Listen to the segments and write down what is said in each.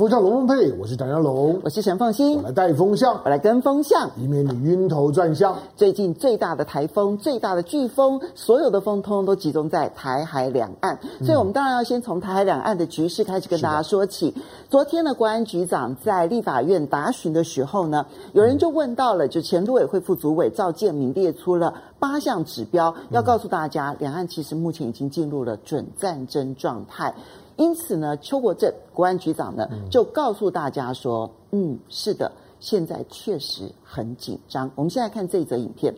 风向龙凤配，我是唐湘龙，我是陈凤馨，我来带风向，我来跟风向，以免你晕头转向。最近最大的台风，最大的飓风，所有的风通通都集中在台海两岸，嗯、所以我们当然要先从台海两岸的局势开始跟大家说起。昨天呢国安局长在立法院答询的时候呢，有人就问到了，就前陆委会副主委赵建明列出了八项指标，要告诉大家，两岸其实目前已经进入了准战争状态。因此呢，邱国正国安局长呢就告诉大家说：“嗯，是的，现在确实很紧张。”我们现在看这一则影片。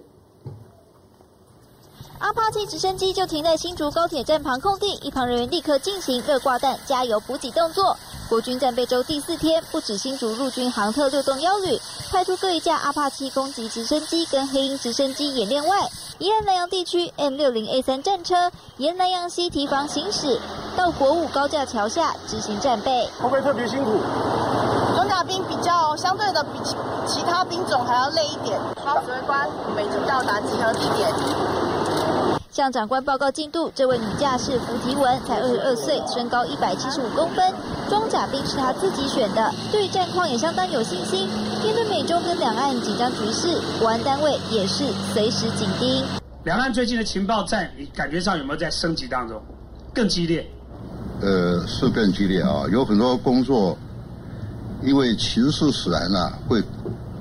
阿帕奇直升机就停在新竹高铁站旁空地，一旁人员立刻进行热挂弹、加油补给动作。国军战备周第四天，不止新竹陆军航特六洞幺旅派出各一架阿帕奇攻击直升机跟黑鹰直升机演练外，宜兰南阳地区 M 六零 A 三战车沿南阳溪堤防行驶。到国五高架桥下执行战备，会不会特别辛苦？装甲兵比较相对的比其其他兵种还要累一点。好，指挥官，我们已经到达集合地点。向长官报告进度，这位女驾驶福提文才二十二岁，身高一百七十五公分，装甲兵是她自己选的，对战况也相当有信心。面对美中跟两岸紧张局势，国安单位也是随时紧盯。两岸最近的情报战，你感觉上有没有在升级当中，更激烈？呃，是更激烈啊，有很多工作，因为情势使然呢，会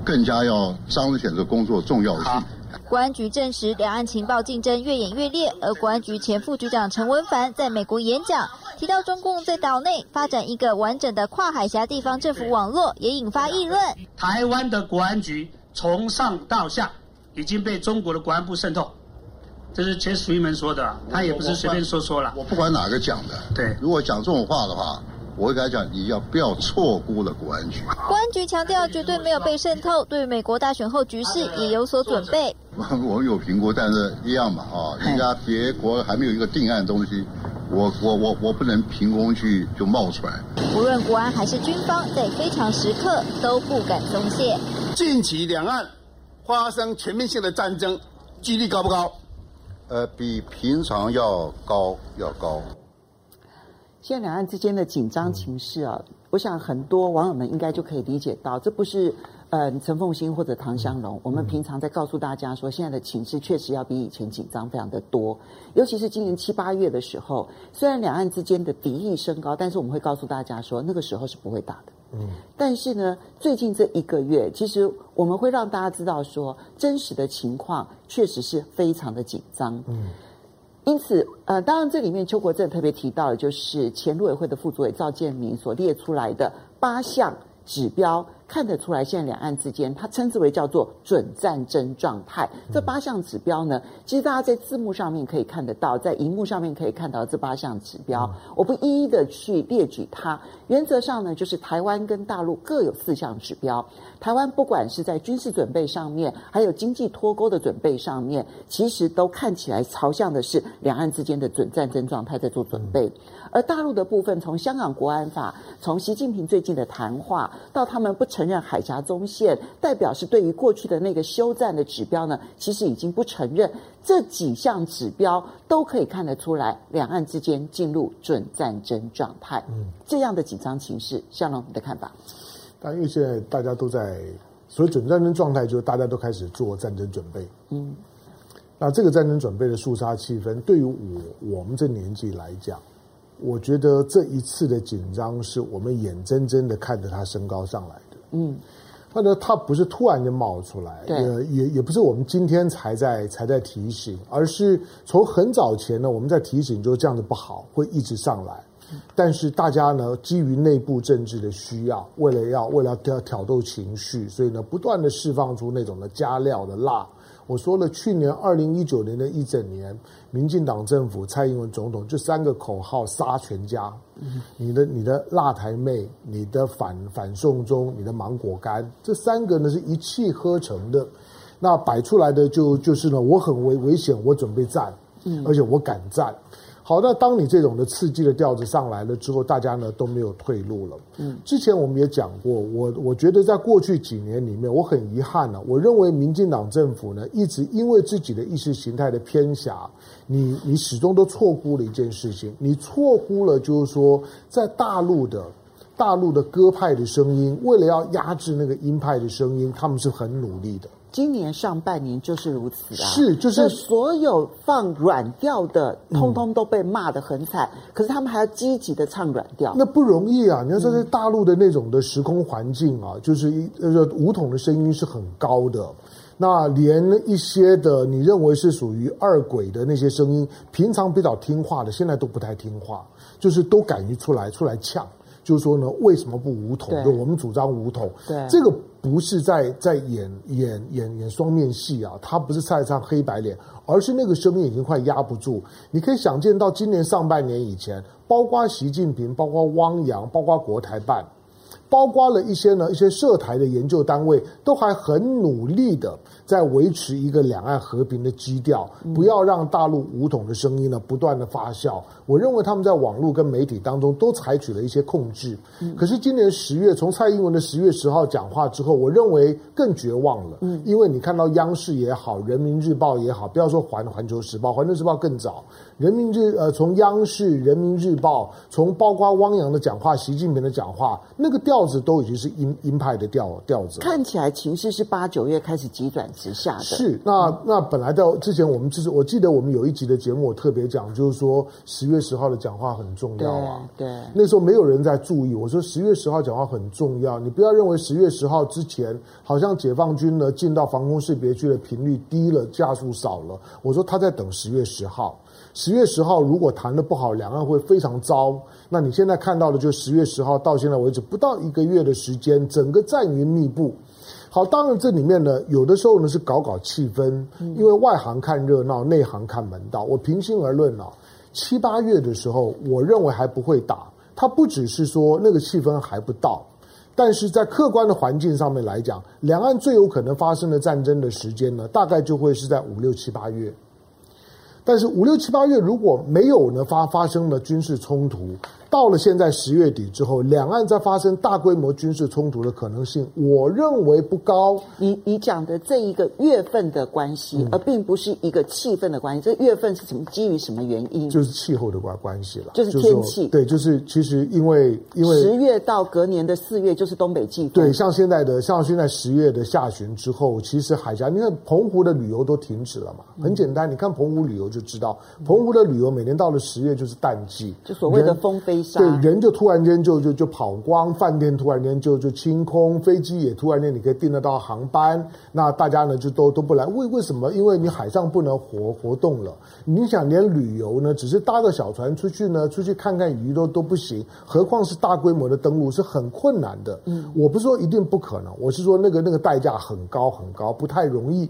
更加要彰显这工作重要性。国安局证实，两岸情报竞争越演越烈，而国安局前副局长陈文凡在美国演讲，提到中共在岛内发展一个完整的跨海峡地方政府网络，也引发议论。台湾的国安局从上到下已经被中国的国安部渗透。这是前水门说的，他也不是随便说说了。我不管哪个讲的，对，如果讲这种话的话，我会跟他讲，你要不要错估了国安局？国安局强调绝对没有被渗透，对美国大选后局势也有所准备。我们有评估，但是一样嘛，啊，人家别国还没有一个定案的东西，我我我我不能凭空去就冒出来。无论国安还是军方，在非常时刻都不敢松懈。近期两岸发生全面性的战争，几率高不高？呃，比平常要高，要高。现在两岸之间的紧张情势啊，我想很多网友们应该就可以理解到，这不是呃陈凤新或者唐湘龙，我们平常在告诉大家说，现在的情势确实要比以前紧张非常的多。尤其是今年七八月的时候，虽然两岸之间的敌意升高，但是我们会告诉大家说，那个时候是不会打的。嗯，但是呢，最近这一个月，其实我们会让大家知道说，真实的情况确实是非常的紧张。嗯。因此，呃，当然，这里面邱国正特别提到的，就是前陆委会的副主委赵建铭所列出来的八项指标。看得出来，现在两岸之间，它称之为叫做准战争状态。这八项指标呢，其实大家在字幕上面可以看得到，在荧幕上面可以看到这八项指标。我不一一的去列举它。原则上呢，就是台湾跟大陆各有四项指标。台湾不管是在军事准备上面，还有经济脱钩的准备上面，其实都看起来朝向的是两岸之间的准战争状态在做准备。而大陆的部分，从香港国安法，从习近平最近的谈话，到他们不承认海峡中线，代表是对于过去的那个休战的指标呢，其实已经不承认。这几项指标都可以看得出来，两岸之间进入准战争状态。嗯，这样的紧张情势，向龙你的看法？但因为现在大家都在所以准战争状态，就是大家都开始做战争准备。嗯，那这个战争准备的肃杀气氛，对于我我们这年纪来讲。我觉得这一次的紧张是我们眼睁睁的看着它升高上来的。嗯，或者它不是突然就冒出来，也，也也不是我们今天才在才在提醒，而是从很早前呢，我们在提醒，就这样子不好，会一直上来。但是大家呢，基于内部政治的需要，为了要为了要挑逗情绪，所以呢，不断的释放出那种的加料的辣。我说了，去年二零一九年的一整年，民进党政府蔡英文总统这三个口号杀全家，你的你的辣台妹，你的反反送中，你的芒果干，这三个呢是一气呵成的，那摆出来的就就是呢，我很危危险，我准备战，而且我敢战。好，那当你这种的刺激的调子上来了之后，大家呢都没有退路了。嗯，之前我们也讲过，我我觉得在过去几年里面，我很遗憾呢、啊，我认为民进党政府呢一直因为自己的意识形态的偏狭，你你始终都错估了一件事情，你错估了就是说在大陆的。大陆的鸽派的声音，为了要压制那个鹰派的声音，他们是很努力的。今年上半年就是如此啊，是就是所有放软调的，通通都被骂得很惨。嗯、可是他们还要积极的唱软调，那不容易啊！你要说在大陆的那种的时空环境啊，嗯、就是一呃五统的声音是很高的。那连一些的你认为是属于二鬼的那些声音，平常比较听话的，现在都不太听话，就是都敢于出来出来呛。就是说呢，为什么不武统？就我们主张武统。对，这个不是在在演演演演双面戏啊，他不是在唱黑白脸，而是那个声音已经快压不住。你可以想见到今年上半年以前，包括习近平，包括汪洋，包括国台办。包括了一些呢，一些涉台的研究单位都还很努力的在维持一个两岸和平的基调，不要让大陆武统的声音呢不断的发酵。我认为他们在网络跟媒体当中都采取了一些控制。可是今年十月，从蔡英文的十月十号讲话之后，我认为更绝望了。嗯，因为你看到央视也好，人民日报也好，不要说环环球时报，环球时报更早。人民日呃，从央视、人民日报，从包括汪洋的讲话、习近平的讲话，那个调。子都已经是鹰鹰派的调调子，看起来情势是八九月开始急转直下的。是，那那本来在之前我们就是，我记得我们有一集的节目，我特别讲，就是说十月十号的讲话很重要啊。对，对那时候没有人在注意，我说十月十号讲话很重要，你不要认为十月十号之前好像解放军呢进到防空识别区的频率低了，架数少了。我说他在等十月十号。十月十号如果谈得不好，两岸会非常糟。那你现在看到的，就是十月十号到现在为止不到一个月的时间，整个战云密布。好，当然这里面呢，有的时候呢是搞搞气氛，因为外行看热闹，内行看门道。我平心而论啊，七八月的时候，我认为还不会打。它不只是说那个气氛还不到，但是在客观的环境上面来讲，两岸最有可能发生的战争的时间呢，大概就会是在五六七八月。但是五六七八月如果没有呢发发生了军事冲突，到了现在十月底之后，两岸在发生大规模军事冲突的可能性，我认为不高。你你讲的这一个月份的关系，而并不是一个气氛的关系。这月份是什么？基于什么原因？就是气候的关关系了，就是天气。对，就是其实因为因为十月到隔年的四月就是东北季风。对，像现在的像现在十月的下旬之后，其实海峡，你看澎湖的旅游都停止了嘛。很简单，你看澎湖旅游就知道，澎湖的旅游每年到了十月就是淡季，就所谓的风飞。对，人就突然间就就就跑光，饭店突然间就就清空，飞机也突然间你可以订得到航班，那大家呢就都都不来，为为什么？因为你海上不能活活动了，你想连旅游呢，只是搭个小船出去呢，出去看看鱼都都不行，何况是大规模的登陆是很困难的。嗯，我不是说一定不可能，我是说那个那个代价很高很高，不太容易。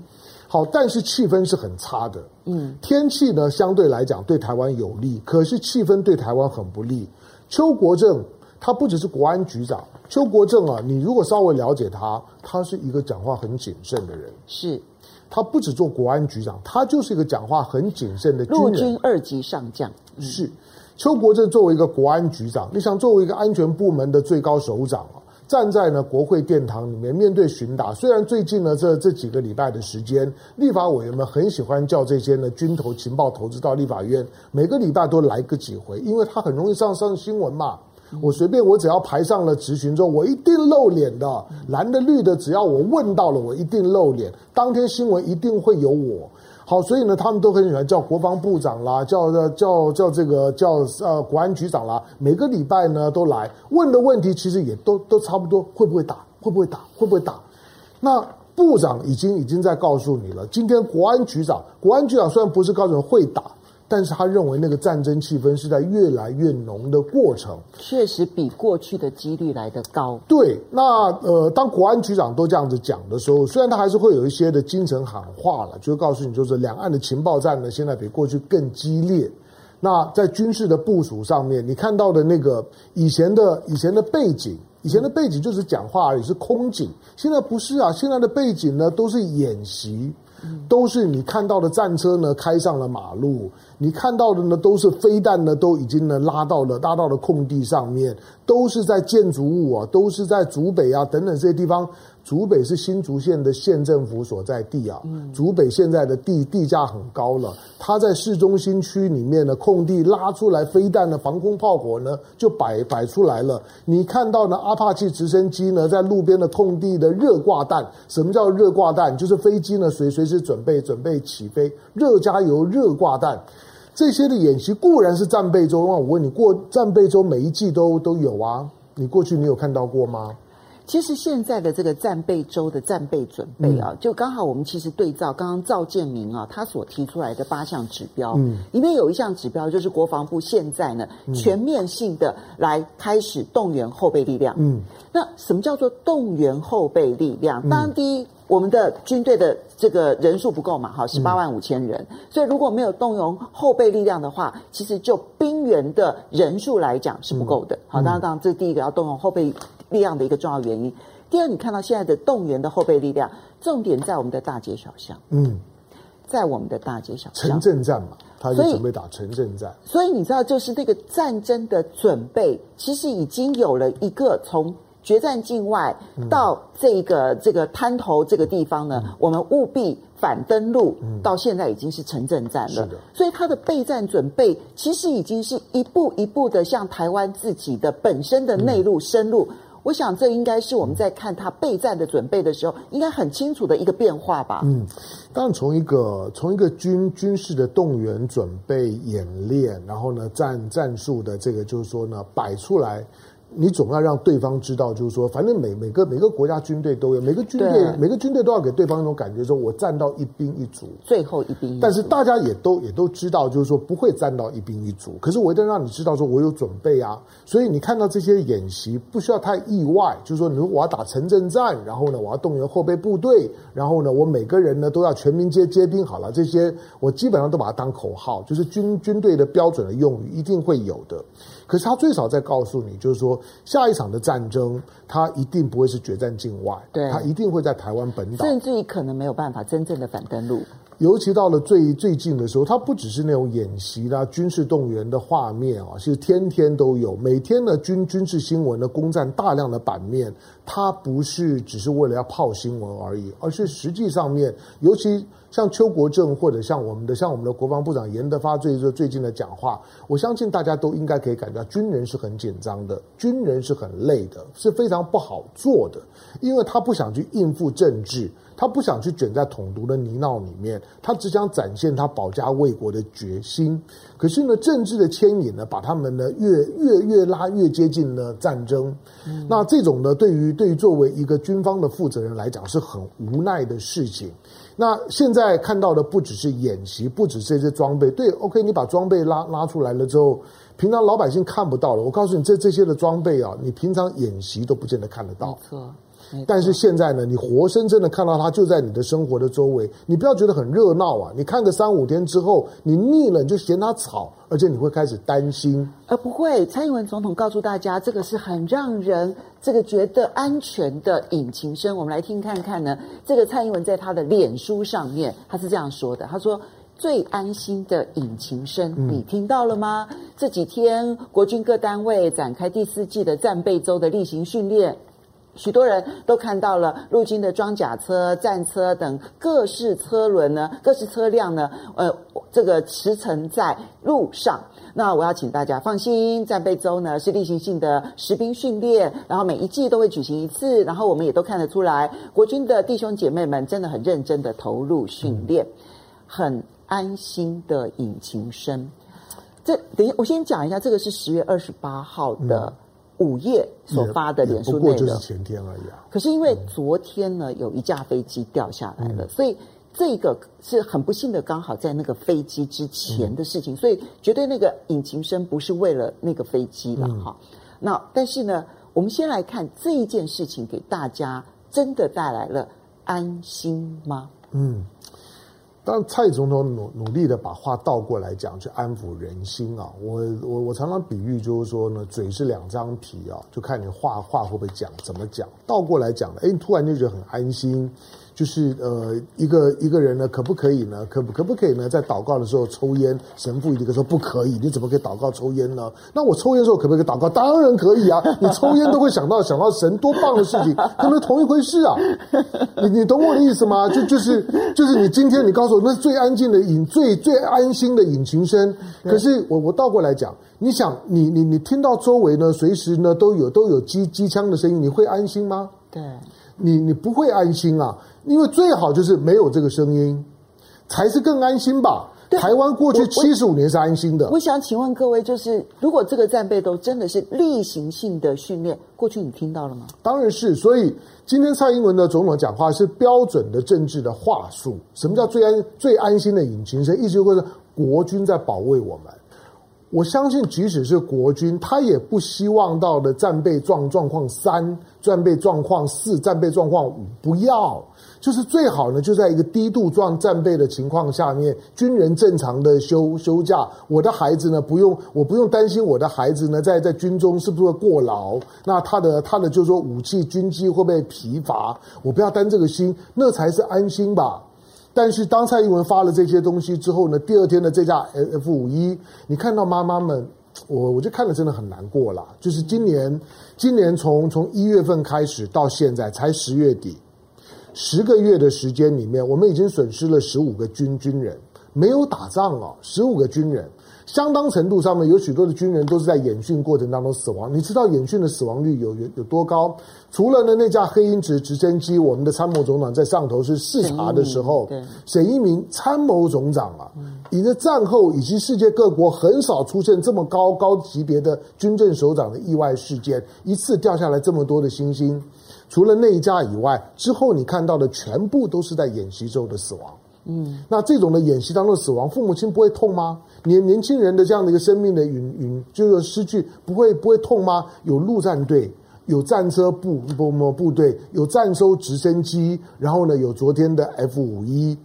好，但是气氛是很差的。嗯，天气呢相对来讲对台湾有利，可是气氛对台湾很不利。邱国正他不只是国安局长，邱国正啊，你如果稍微了解他，他是一个讲话很谨慎的人。是，他不只做国安局长，他就是一个讲话很谨慎的军人。陆军二级上将。嗯、是，邱国正作为一个国安局长，你想作为一个安全部门的最高首长啊。站在呢国会殿堂里面面对询答，虽然最近呢这这几个礼拜的时间，立法委员们很喜欢叫这些呢军头情报投资到立法院，每个礼拜都来个几回，因为他很容易上上新闻嘛。我随便我只要排上了质询之后，我一定露脸的，蓝的绿的，只要我问到了，我一定露脸，当天新闻一定会有我。好，所以呢，他们都很喜欢叫国防部长啦，叫叫叫这个叫呃国安局长啦，每个礼拜呢都来问的问题，其实也都都差不多，会不会打？会不会打？会不会打？那部长已经已经在告诉你了，今天国安局长，国安局长虽然不是告诉你会打。但是他认为那个战争气氛是在越来越浓的过程，确实比过去的几率来得高。对，那呃，当国安局长都这样子讲的时候，虽然他还是会有一些的精神喊话了，就告诉你，就是两岸的情报战呢，现在比过去更激烈。那在军事的部署上面，你看到的那个以前的以前的背景，以前的背景就是讲话而已，是空警。现在不是啊，现在的背景呢都是演习。都是你看到的战车呢开上了马路，你看到的呢都是飞弹呢都已经呢拉到了拉到了空地上面，都是在建筑物啊，都是在竹北啊等等这些地方。竹北是新竹县的县政府所在地啊，竹北现在的地地价很高了，它在市中心区里面的空地拉出来飞弹的防空炮火呢就摆摆出来了。你看到呢阿帕奇直升机呢在路边的空地的热挂弹，什么叫热挂弹？就是飞机呢随随时准备准备起飞，热加油热挂弹。这些的演习固然是战备周，那我问你过战备周每一季都都有啊？你过去你有看到过吗？其实现在的这个战备周的战备准备啊，就刚好我们其实对照刚刚赵建明啊他所提出来的八项指标，嗯，里面有一项指标就是国防部现在呢全面性的来开始动员后备力量，嗯，那什么叫做动员后备力量？当然第一，我们的军队的这个人数不够嘛，哈，十八万五千人，所以如果没有动用后备力量的话，其实就兵员的人数来讲是不够的，好，当然当然这是第一个要动用后备。力量的一个重要原因。第二，你看到现在的动员的后备力量，重点在我们的大街小巷。嗯，在我们的大街小巷。城镇战嘛，他就准备打城镇战。所以你知道，就是这个战争的准备，其实已经有了一个从决战境外到这个这个滩头这个地方呢，嗯、我们务必反登陆。到现在已经是城镇战了。是的。所以他的备战准备，其实已经是一步一步的向台湾自己的本身的内陆深入。嗯我想，这应该是我们在看他备战的准备的时候，应该很清楚的一个变化吧。嗯，当从一个从一个军军事的动员准备演练，然后呢战战术的这个就是说呢摆出来。你总要让对方知道，就是说，反正每每个每个国家军队都有，每个军队每个军队都要给对方一种感觉，说我站到一兵一卒，最后一兵一。但是大家也都也都知道，就是说不会站到一兵一卒。可是我一定让你知道，说我有准备啊。所以你看到这些演习，不需要太意外，就是说，你说我要打城镇战，然后呢，我要动员后备部队，然后呢，我每个人呢都要全民皆皆兵。好了，这些我基本上都把它当口号，就是军军队的标准的用语，一定会有的。可是他最少在告诉你，就是说下一场的战争，他一定不会是决战境外，对，他一定会在台湾本岛，甚至于可能没有办法真正的反登陆。尤其到了最最近的时候，它不只是那种演习啦、军事动员的画面啊，其实天天都有，每天的军军事新闻呢，攻占大量的版面。它不是只是为了要泡新闻而已，而是实际上面，尤其像邱国正或者像我们的像我们的国防部长严德发最最近的讲话，我相信大家都应该可以感觉到，军人是很紧张的，军人是很累的，是非常不好做的，因为他不想去应付政治。他不想去卷在统独的泥淖里面，他只想展现他保家卫国的决心。可是呢，政治的牵引呢，把他们呢越越越拉越接近了战争。嗯、那这种呢，对于对于作为一个军方的负责人来讲，是很无奈的事情。那现在看到的不只是演习，不只是这些装备。对，OK，你把装备拉拉出来了之后，平常老百姓看不到了。我告诉你，这这些的装备啊，你平常演习都不见得看得到。没错。但是现在呢，你活生生的看到它就在你的生活的周围，你不要觉得很热闹啊！你看个三五天之后，你腻了，你就嫌它吵，而且你会开始担心。而不会，蔡英文总统告诉大家，这个是很让人这个觉得安全的引擎声。我们来听看看呢，这个蔡英文在他的脸书上面，他是这样说的：他说最安心的引擎声，你听到了吗？嗯、这几天国军各单位展开第四季的战备周的例行训练。许多人都看到了陆军的装甲车、战车等各式车轮呢，各式车辆呢，呃，这个驰骋在路上。那我要请大家放心，战备周呢是例行性的实兵训练，然后每一季都会举行一次，然后我们也都看得出来，国军的弟兄姐妹们真的很认真的投入训练，很安心的引擎声。这等一下，我先讲一下，这个是十月二十八号的。午夜所发的脸书内容，不过就是前天而已啊。可是因为昨天呢，有一架飞机掉下来了，嗯、所以这个是很不幸的，刚好在那个飞机之前的事情，嗯、所以绝对那个引擎声不是为了那个飞机了哈。嗯、那但是呢，我们先来看这一件事情给大家真的带来了安心吗？嗯。当蔡总统努努力的把话倒过来讲，去安抚人心啊！我我我常常比喻就是说呢，嘴是两张皮啊，就看你话话会不会讲，怎么讲。倒过来讲了，哎，你突然就觉得很安心。就是呃，一个一个人呢，可不可以呢？可不可不可以呢？在祷告的时候抽烟？神父一个说不可以，你怎么可以祷告抽烟呢？那我抽烟的时候可不可以祷告？当然可以啊！你抽烟都会想到想到神多棒的事情，可能同一回事啊！你你懂我的意思吗？就就是就是你今天你告诉我，那是最安静的引最最安心的引擎声。可是我我倒过来讲，你想你你你听到周围呢，随时呢都有都有机机枪的声音，你会安心吗？对。你你不会安心啊，因为最好就是没有这个声音，才是更安心吧。台湾过去七十五年是安心的。我，我，我想请问各位，就是如果这个战备都真的是例行性的训练，过去你听到了吗？当然是。所以今天蔡英文的总统讲话是标准的政治的话术。什么叫最安最安心的引擎声？意思就是国军在保卫我们。我相信，即使是国军，他也不希望到的战备状状况三、战备状况四、战备状况五，不要，就是最好呢，就在一个低度状战备的情况下面，军人正常的休休假，我的孩子呢，不用，我不用担心我的孩子呢，在在军中是不是会过劳，那他的他的就是说武器军机会不会疲乏，我不要担这个心，那才是安心吧。但是当蔡英文发了这些东西之后呢，第二天的这架 F 五一，你看到妈妈们，我我就看了真的很难过啦。就是今年，今年从从一月份开始到现在才十月底，十个月的时间里面，我们已经损失了十五个军军人，没有打仗哦，十五个军人。相当程度上面，有许多的军人都是在演训过程当中死亡。你知道演训的死亡率有有有多高？除了呢那架黑鹰直直升机，我们的参谋总长在上头是视察的时候，沈一鸣参谋总长啊，你的战后以及世界各国很少出现这么高高级别的军政首长的意外事件，一次掉下来这么多的星星。除了那一架以外，之后你看到的全部都是在演习中的死亡。嗯，那这种的演习当中死亡，父母亲不会痛吗？年年轻人的这样的一个生命的陨陨，就是失去，不会不会痛吗？有陆战队，有战车部部部部队，有战收直升机，然后呢，有昨天的 F 五一，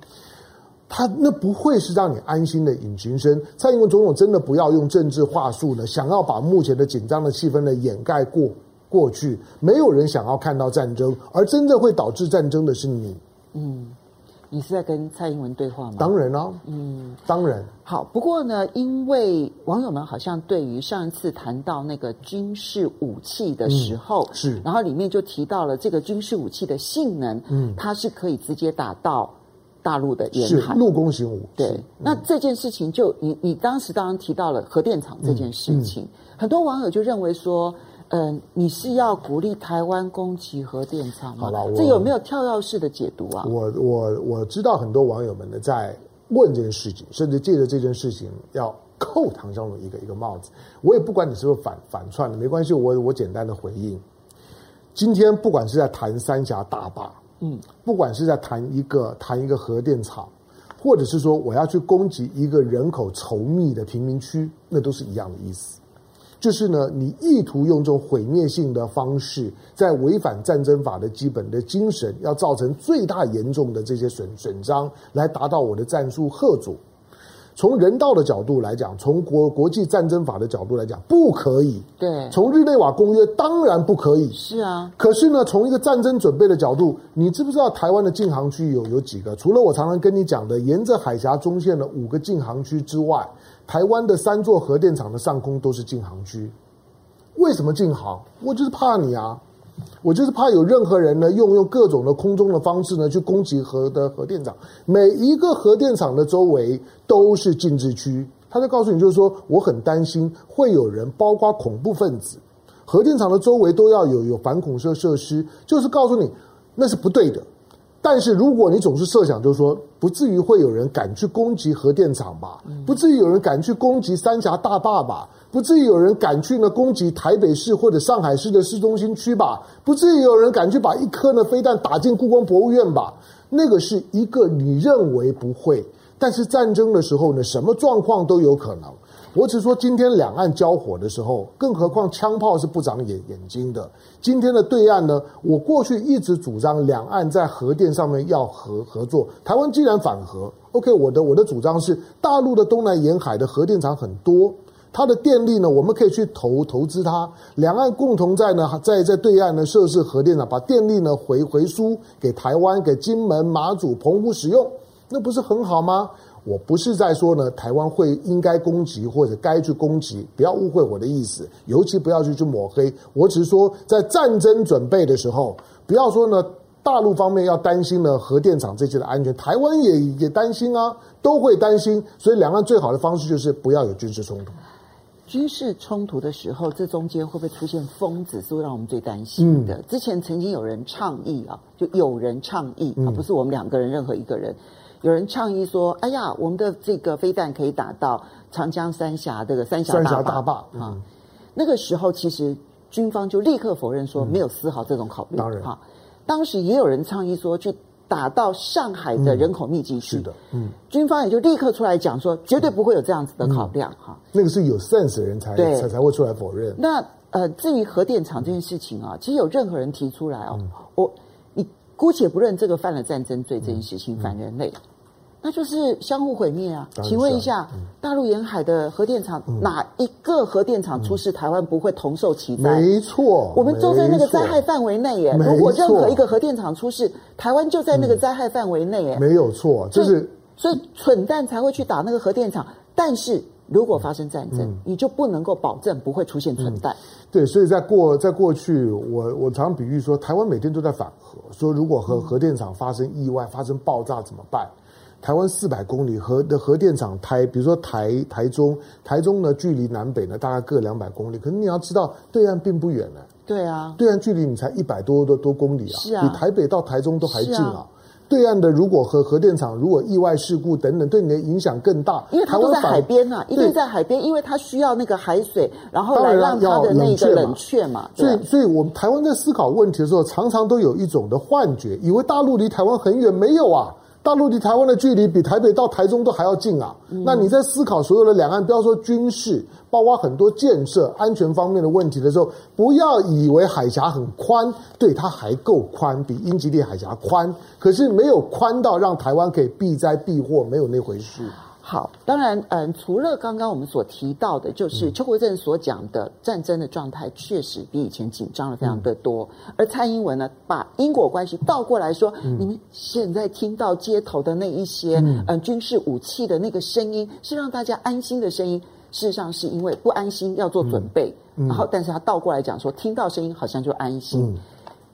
他那不会是让你安心的引擎声。蔡英文总统真的不要用政治话术了，想要把目前的紧张的气氛呢掩盖过过去。没有人想要看到战争，而真正会导致战争的是你。嗯。你是在跟蔡英文对话吗？当然了，嗯，当然。好，不过呢，因为网友们好像对于上一次谈到那个军事武器的时候，嗯、是，然后里面就提到了这个军事武器的性能，嗯，它是可以直接打到大陆的沿海，陆攻型武器。对，嗯、那这件事情就你你当时当然提到了核电厂这件事情，很多网友就认为说。嗯、呃，你是要鼓励台湾攻击核电厂吗？这有没有跳跃式的解读啊？我我我知道很多网友们呢在问这件事情，甚至借着这件事情要扣唐湘龙一个一个帽子。我也不管你是不是反反串的，没关系，我我简单的回应。今天不管是在谈三峡大坝，嗯，不管是在谈一个谈一个核电厂，或者是说我要去攻击一个人口稠密的贫民区，那都是一样的意思。就是呢，你意图用这种毁灭性的方式，在违反战争法的基本的精神，要造成最大严重的这些损损伤，来达到我的战术贺阻。从人道的角度来讲，从国国际战争法的角度来讲，不可以。对。从日内瓦公约当然不可以。是啊。可是呢，从一个战争准备的角度，你知不知道台湾的禁航区有有几个？除了我常常跟你讲的，沿着海峡中线的五个禁航区之外。台湾的三座核电厂的上空都是禁航区，为什么禁航？我就是怕你啊！我就是怕有任何人呢，用用各种的空中的方式呢，去攻击核的核电厂。每一个核电厂的周围都是禁制区，他就告诉你，就是说我很担心会有人，包括恐怖分子，核电厂的周围都要有有反恐设设施，就是告诉你那是不对的。但是如果你总是设想，就是说不至于会有人敢去攻击核电厂吧？不至于有人敢去攻击三峡大坝吧？不至于有人敢去呢攻击台北市或者上海市的市中心区吧？不至于有人敢去把一颗呢飞弹打进故宫博物院吧？那个是一个你认为不会，但是战争的时候呢，什么状况都有可能。我只说今天两岸交火的时候，更何况枪炮是不长眼眼睛的。今天的对岸呢，我过去一直主张两岸在核电上面要合合作。台湾既然反核，OK，我的我的主张是大陆的东南沿海的核电厂很多，它的电力呢，我们可以去投投资它。两岸共同在呢，在在对岸呢设置核电厂，把电力呢回回输给台湾、给金门、马祖、澎湖使用，那不是很好吗？我不是在说呢，台湾会应该攻击或者该去攻击，不要误会我的意思，尤其不要去去抹黑。我只是说，在战争准备的时候，不要说呢，大陆方面要担心呢核电厂这些的安全，台湾也也担心啊，都会担心。所以两岸最好的方式就是不要有军事冲突。军事冲突的时候，这中间会不会出现疯子，是会让我们最担心的。嗯、之前曾经有人倡议啊，就有人倡议啊，不是我们两个人，任何一个人。有人倡议说：“哎呀，我们的这个飞弹可以打到长江三峡这个三峡大坝大坝啊。嗯”那个时候，其实军方就立刻否认说没有丝毫这种考虑。当然，哈，当时也有人倡议说去打到上海的人口密集区。是的，嗯，军方也就立刻出来讲说，绝对不会有这样子的考量。哈，那个是有 sense 的人才才才会出来否认。那呃，至于核电厂这件事情啊，其实有任何人提出来哦，我你姑且不认这个犯了战争罪这件事情，反人类。那就是相互毁灭啊！请问一下，嗯、大陆沿海的核电厂、嗯、哪一个核电厂出事，台湾不会同受其灾？没错，我们就在那个灾害范围内耶。如果任何一个核电厂出事，台湾就在那个灾害范围内耶。没有错，就是所以，所以蠢蛋才会去打那个核电厂。但是如果发生战争，嗯、你就不能够保证不会出现存在。嗯、对，所以在过在过去，我我常比喻说，台湾每天都在反核，说如果核核电厂发生意外、发生爆炸怎么办？台湾四百公里核的核电厂台，比如说台台中，台中呢距离南北呢大概各两百公里，可是你要知道对岸并不远呢。对啊，对岸距离你才一百多多多公里啊，是啊，比台北到台中都还近啊。啊对岸的如果核核电厂如果意外事故等等，对你的影响更大，因为它都在海边啊，一定在海边，因为它需要那个海水，然后来让它的那个冷却嘛。所以，所以我们台湾在思考问题的时候，常常都有一种的幻觉，以为大陆离台湾很远，没有啊。大陆离台湾的距离比台北到台中都还要近啊！嗯、那你在思考所有的两岸，不要说军事，包括很多建设、安全方面的问题的时候，不要以为海峡很宽，对，它还够宽，比英吉利海峡宽，可是没有宽到让台湾可以避灾避祸，没有那回事。好，当然，嗯，除了刚刚我们所提到的，就是邱国正所讲的战争的状态，确实比以前紧张了非常的多。嗯、而蔡英文呢，把因果关系倒过来说，嗯、你们现在听到街头的那一些，嗯，嗯，军事武器的那个声音，是让大家安心的声音。事实上，是因为不安心要做准备，然后，但是他倒过来讲说，听到声音好像就安心，嗯、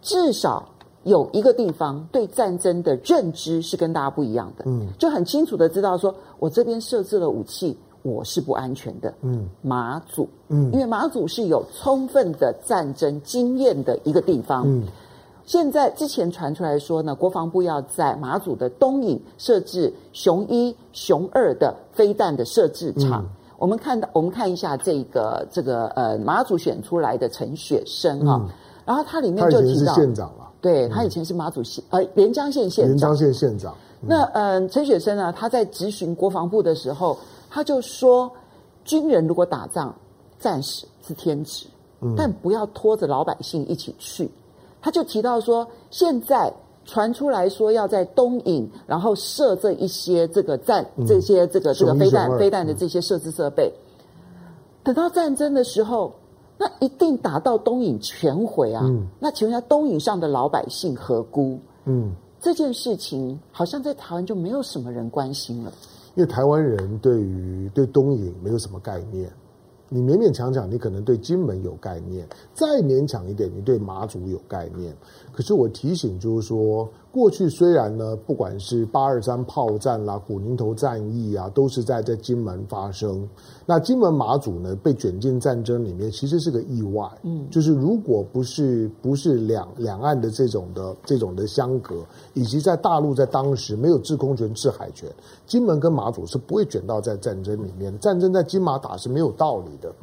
至少。有一个地方对战争的认知是跟大家不一样的，嗯，就很清楚的知道说，我这边设置了武器，我是不安全的，嗯，马祖，嗯，因为马祖是有充分的战争经验的一个地方，嗯，现在之前传出来说呢，国防部要在马祖的东引设置雄一、雄二的飞弹的设置场，嗯、我们看到，我们看一下这个这个呃马祖选出来的陈雪生哈，嗯、然后他里面就提到县长了。对，他以前是马祖县呃连江县县长，连江县县长。那嗯，陈雪生呢，他在质询国防部的时候，他就说，军人如果打仗，战士是天职，嗯、但不要拖着老百姓一起去。他就提到说，现在传出来说要在东引，然后设这一些这个战、嗯、这些这个这个飞弹飞弹的这些设置设备，等到战争的时候。那一定打到东引全毁啊！嗯、那请问一下，东引上的老百姓何辜？嗯，这件事情好像在台湾就没有什么人关心了，因为台湾人对于对东引没有什么概念。你勉勉强强，你可能对金门有概念；再勉强一点，你对马祖有概念。可是我提醒，就是说，过去虽然呢，不管是八二三炮战啦、古宁头战役啊，都是在在金门发生。那金门马祖呢，被卷进战争里面，其实是个意外。嗯，就是如果不是不是两两岸的这种的这种的相隔，以及在大陆在当时没有制空权、制海权，金门跟马祖是不会卷到在战争里面。战争在金马打是没有道理的。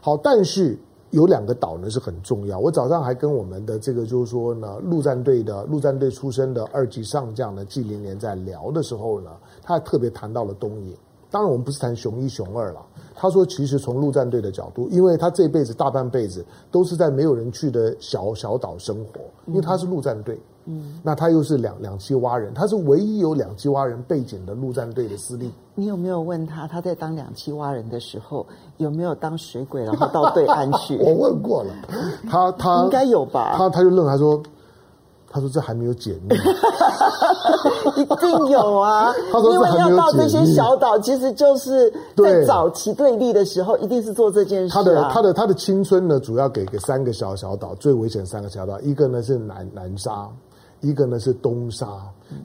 好，但是。有两个岛呢是很重要。我早上还跟我们的这个就是说呢，陆战队的陆战队出身的二级上将呢，季凌年在聊的时候呢，他还特别谈到了东引。当然我们不是谈熊一熊二了。他说，其实从陆战队的角度，因为他这辈子大半辈子都是在没有人去的小小岛生活，因为他是陆战队。嗯，那他又是两两栖蛙人，他是唯一有两栖蛙人背景的陆战队的司令。你有没有问他，他在当两栖蛙人的时候有没有当水鬼，然后到对岸去？我问过了，他他应该有吧？他他就认为他说，他说这还没有解密，一定有啊！他说因为要到这些小岛，其实就是在早期对立的时候，一定是做这件事、啊。他的他的他的青春呢，主要给给三个小小岛，最危险三个小岛，一个呢是南南沙。一个呢是东沙，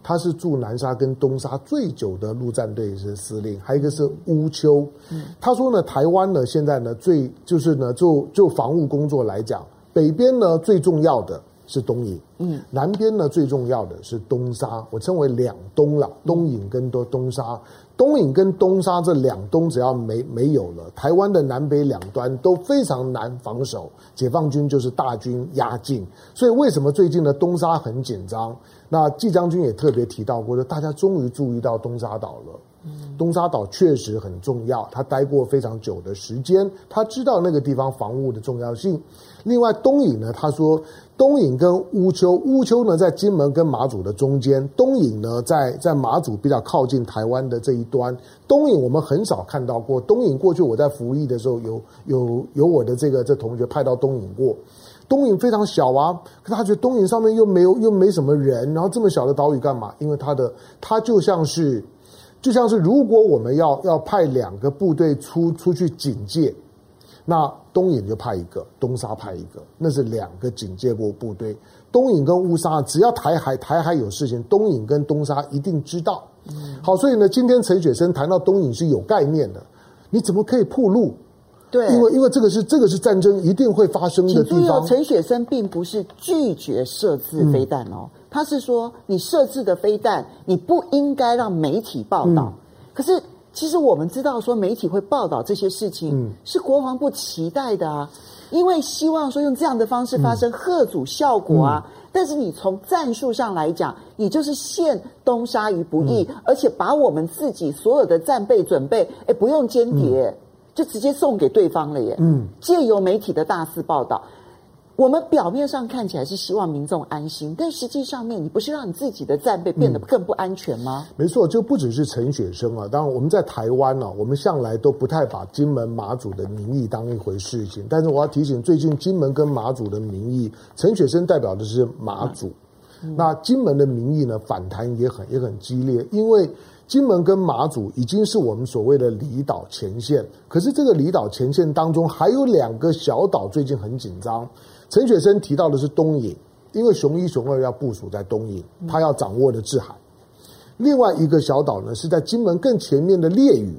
他是驻南沙跟东沙最久的陆战队是司令，还有一个是乌丘。他说呢，台湾呢现在呢最就是呢就就防务工作来讲，北边呢最重要的是东引，嗯，南边呢最重要的是东沙，我称为两东了，东引跟东东沙。东引跟东沙这两东只要没没有了，台湾的南北两端都非常难防守，解放军就是大军压境。所以为什么最近的东沙很紧张？那季将军也特别提到过，说大家终于注意到东沙岛了。东沙岛确实很重要，他待过非常久的时间，他知道那个地方防务的重要性。另外东引呢，他说。东引跟乌丘，乌丘呢在金门跟马祖的中间，东引呢在在马祖比较靠近台湾的这一端。东引我们很少看到过，东引过去我在服役的时候有有有我的这个这同学派到东引过。东引非常小啊，可他觉得东引上面又没有又没什么人，然后这么小的岛屿干嘛？因为它的它就像是就像是如果我们要要派两个部队出出去警戒。那东引就派一个，东沙派一个，那是两个警戒部部队。东引跟乌沙，只要台海台海有事情，东引跟东沙一定知道。好，所以呢，今天陈雪生谈到东引是有概念的，你怎么可以铺路？对，因为因为这个是这个是战争一定会发生的地方。陈雪生并不是拒绝设置飞弹哦，嗯、他是说你设置的飞弹，你不应该让媒体报道。嗯、可是。其实我们知道，说媒体会报道这些事情，是国防部期待的啊，因为希望说用这样的方式发生贺阻效果啊。但是你从战术上来讲，你就是陷东沙于不义，而且把我们自己所有的战备准备，哎，不用间谍，就直接送给对方了耶。嗯，借由媒体的大肆报道。我们表面上看起来是希望民众安心，但实际上面，你不是让你自己的战备变得更不安全吗？嗯、没错，就不只是陈雪生啊。当然，我们在台湾呢、啊，我们向来都不太把金门、马祖的民意当一回事情。但是我要提醒，最近金门跟马祖的民意，陈雪生代表的是马祖，嗯、那金门的民意呢，反弹也很也很激烈，因为金门跟马祖已经是我们所谓的离岛前线，可是这个离岛前线当中还有两个小岛，最近很紧张。陈雪生提到的是东引，因为熊一、熊二要部署在东引，他要掌握的制海。另外一个小岛呢，是在金门更前面的烈屿。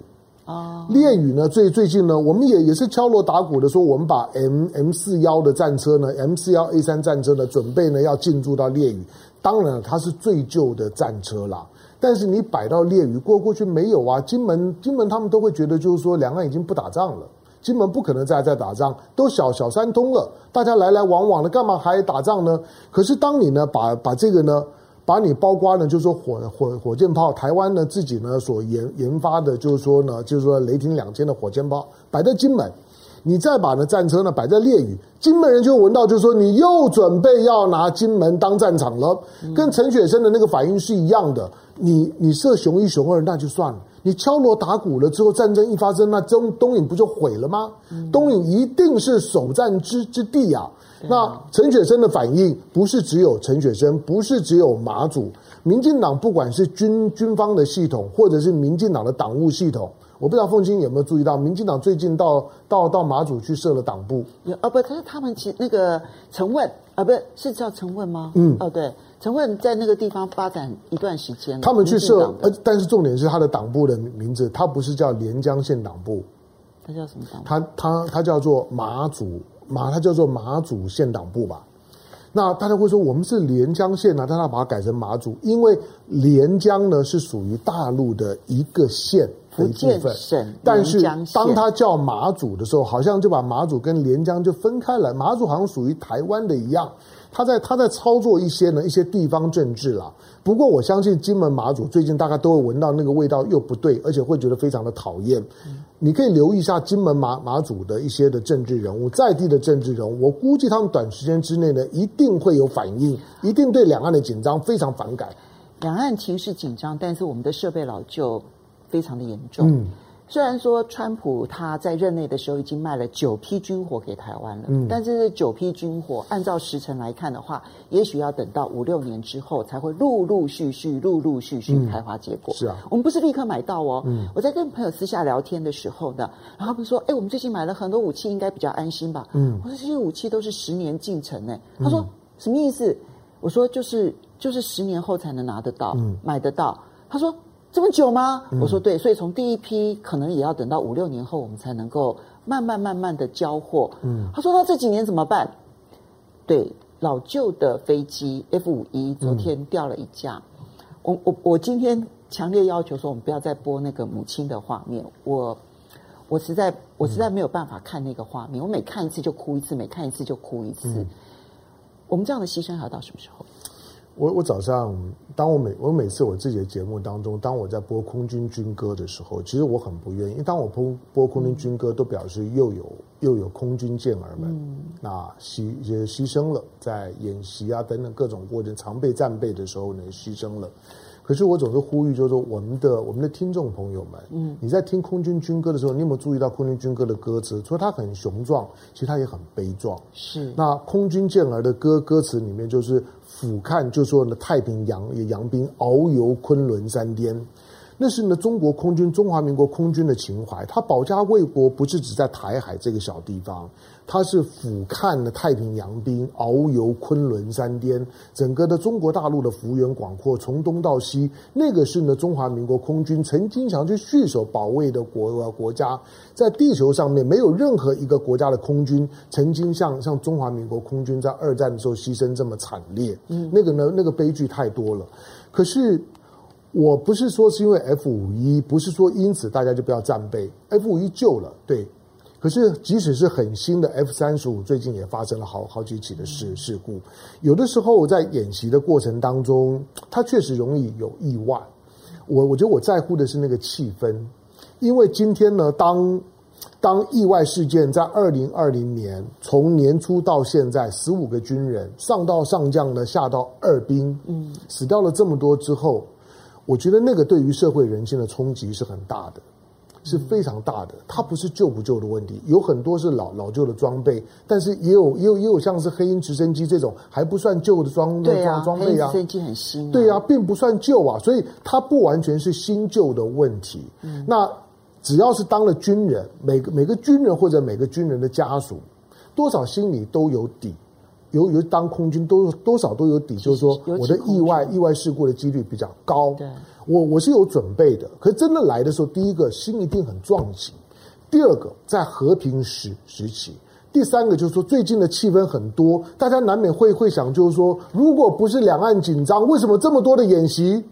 啊，烈屿呢，最最近呢，我们也也是敲锣打鼓的说，我们把 M M 四幺的战车呢，M 四幺 A 三战车呢，准备呢要进驻到烈屿。当然，它是最旧的战车啦，但是你摆到烈屿过过去没有啊？金门金门他们都会觉得，就是说两岸已经不打仗了。金门不可能再再打仗，都小小三通了，大家来来往往的，干嘛还打仗呢？可是当你呢把把这个呢，把你包括呢，就是说火火火箭炮，台湾呢自己呢所研研发的，就是说呢，就是说雷霆两千的火箭炮摆在金门，你再把呢战车呢摆在烈屿，金门人就闻到，就是说你又准备要拿金门当战场了，跟陈雪生的那个反应是一样的。你你射熊一熊二那就算了。你敲锣打鼓了之后，战争一发生，那东东引不就毁了吗？嗯、东引一定是首战之之地啊！嗯、那陈雪生的反应不是只有陈雪生，不是只有马祖，民进党不管是军军方的系统，或者是民进党的党务系统，我不知道凤清有没有注意到，民进党最近到到到马祖去设了党部。有啊，不，可是他们其实那个陈问啊，不是是叫陈问吗？嗯，哦对。陈问在那个地方发展一段时间，他们去设，呃，但是重点是他的党部的名字，他不是叫连江县党部，他叫什么党？他他他叫做马祖马，他叫做马祖县党部吧？那大家会说我们是连江县啊，但他把它改成马祖，因为连江呢是属于大陆的一个县，的一部分。但是当他叫马祖的时候，好像就把马祖跟连江就分开了。马祖好像属于台湾的一样，他在他在操作一些呢一些地方政治啦。不过我相信金门马祖最近大家都会闻到那个味道又不对，而且会觉得非常的讨厌。你可以留意一下金门马马祖的一些的政治人物，在地的政治人物，我估计他们短时间之内呢一定会有反应，一定对两岸的紧张非常反感。两岸情势紧张，但是我们的设备老旧非常的严重。嗯虽然说川普他在任内的时候已经卖了九批军火给台湾了，嗯，但是这九批军火按照时程来看的话，也许要等到五六年之后才会陆陆续续、陆陆续续开花结果。是啊，我们不是立刻买到哦。嗯，我在跟朋友私下聊天的时候呢，然后他们说：“哎，我们最近买了很多武器，应该比较安心吧？”嗯，我说这些武器都是十年进程呢。他说什么意思？我说就是就是十年后才能拿得到，买得到。他说。这么久吗？我说对，所以从第一批可能也要等到五六年后，我们才能够慢慢慢慢的交货。嗯，他说那这几年怎么办？对，老旧的飞机 F 五一昨天掉了一架。嗯、我我我今天强烈要求说，我们不要再播那个母亲的画面。我我实在我实在没有办法看那个画面，我每看一次就哭一次，每看一次就哭一次。嗯、我们这样的牺牲还要到什么时候？我我早上，当我每我每次我自己的节目当中，当我在播空军军歌的时候，其实我很不愿意，因为当我播播空军军歌，都表示又有又有空军健儿们，嗯、那牺也牺牲了，在演习啊等等各种过程，常备战备的时候呢，牺牲了。可是我总是呼吁，就是说我们的我们的听众朋友们，嗯，你在听空军军歌的时候，你有没有注意到空军军歌的歌词？除了它很雄壮，其实它也很悲壮。是。那空军健儿的歌歌词里面，就是俯瞰，就说呢，太平洋也洋兵遨游昆仑山巅。那是呢，中国空军、中华民国空军的情怀。他保家卫国，不是只在台海这个小地方，他是俯瞰了太平洋滨遨游昆仑山巅，整个的中国大陆的幅员广阔，从东到西，那个是呢，中华民国空军曾经想去蓄守保卫的国国家，在地球上面没有任何一个国家的空军曾经像像中华民国空军在二战的时候牺牲这么惨烈。嗯，那个呢，那个悲剧太多了。可是。我不是说是因为 F 五一，不是说因此大家就不要战备。F 五一救了，对。可是即使是很新的 F 三十五，最近也发生了好好几起的事事故。有的时候在演习的过程当中，它确实容易有意外。我我觉得我在乎的是那个气氛，因为今天呢，当当意外事件在二零二零年从年初到现在，十五个军人上到上将呢，下到二兵，嗯，死掉了这么多之后。我觉得那个对于社会人心的冲击是很大的，是非常大的。它不是旧不旧的问题，有很多是老老旧的装备，但是也有也有也有像是黑鹰直升机这种还不算旧的装装、啊、装备啊。黑鹰直升机很新、啊，对啊，并不算旧啊，所以它不完全是新旧的问题。嗯、那只要是当了军人，每个每个军人或者每个军人的家属，多少心里都有底。由于当空军都多少都有底，就是说我的意外意外事故的几率比较高。对，我我是有准备的。可是真的来的时候，第一个心一定很壮起，第二个在和平时时期，第三个就是说最近的气氛很多，大家难免会会想，就是说如果不是两岸紧张，为什么这么多的演习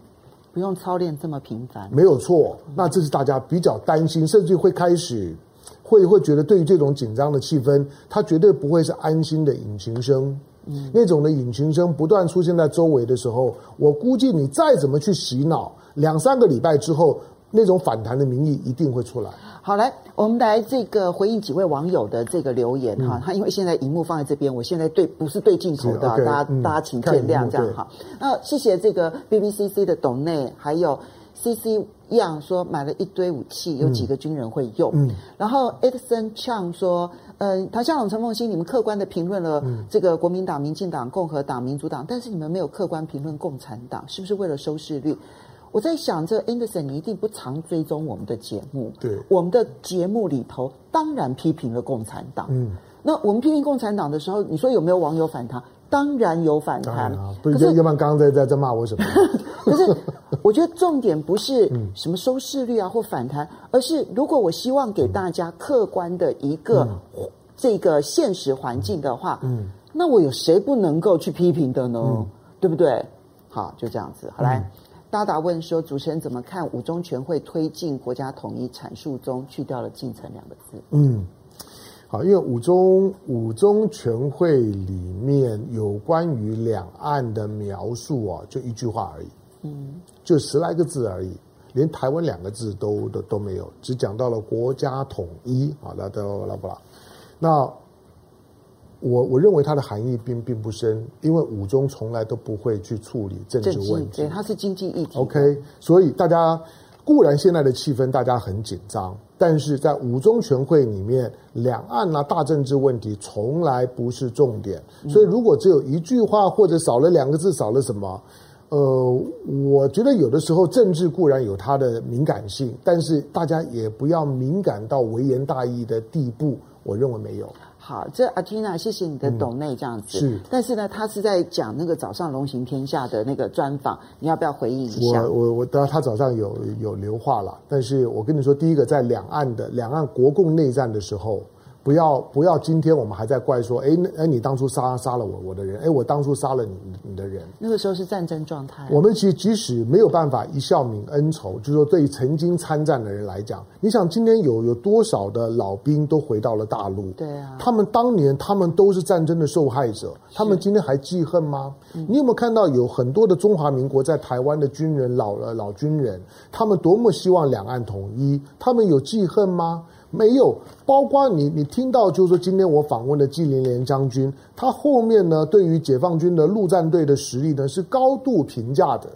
不用操练这么频繁？没有错，那这是大家比较担心，甚至会开始。会会觉得，对于这种紧张的气氛，它绝对不会是安心的引擎声。嗯，那种的引擎声不断出现在周围的时候，我估计你再怎么去洗脑，两三个礼拜之后，那种反弹的民意一定会出来。好，来，我们来这个回应几位网友的这个留言哈。嗯、他因为现在荧幕放在这边，我现在对不是对镜头的，okay, 大家、嗯、大家请见谅，这样哈。那谢谢这个 BBCC 的董内，还有。C C 一样说买了一堆武器，有几个军人会用。嗯，然后 Edson Chang 说，呃，唐湘龙、陈凤新，你们客观的评论了这个国民党、民进党、共和党、民主党，但是你们没有客观评论共产党，是不是为了收视率？我在想，这 Anderson 你一定不常追踪我们的节目。对，我们的节目里头当然批评了共产党。嗯，那我们批评共产党的时候，你说有没有网友反弹？当然有反弹，啊、不是？要不然刚刚在在在骂我什么？可是我觉得重点不是 什么收视率啊或反弹，而是如果我希望给大家客观的一个这个现实环境的话，嗯，那我有谁不能够去批评的呢？嗯、对不对？好，就这样子。好来，达达问说：“主持人怎么看五中全会推进国家统一阐述中去掉了‘进程’两个字？”嗯，好，因为五中五中全会里面有关于两岸的描述啊，就一句话而已，嗯，就十来个字而已，连台湾两个字都都都没有，只讲到了国家统一，好了，都拉不拉？那。我我认为它的含义并并不深，因为五中从来都不会去处理政治问题，对，它是经济议题。OK，所以大家固然现在的气氛大家很紧张，但是在五中全会里面，两岸啊大政治问题从来不是重点。所以如果只有一句话或者少了两个字，少了什么？呃，我觉得有的时候政治固然有它的敏感性，但是大家也不要敏感到微言大义的地步。我认为没有。好，这阿缇娜，谢谢你的懂内这样子。嗯、是，但是呢，他是在讲那个早上龙行天下的那个专访，你要不要回应一下？我我我，当然他早上有有留话了，但是我跟你说，第一个在两岸的两岸国共内战的时候。不要不要！今天我们还在怪说，哎，哎，你当初杀杀了我我的人，哎，我当初杀了你你的人。那个时候是战争状态。我们其实即使没有办法一笑泯恩仇，就是说对于曾经参战的人来讲，你想今天有有多少的老兵都回到了大陆？对啊。他们当年他们都是战争的受害者，他们今天还记恨吗？你有没有看到有很多的中华民国在台湾的军人老了老军人，他们多么希望两岸统一，他们有记恨吗？没有，包括你，你听到就是说，今天我访问的季凌莲将军，他后面呢，对于解放军的陆战队的实力呢，是高度评价的。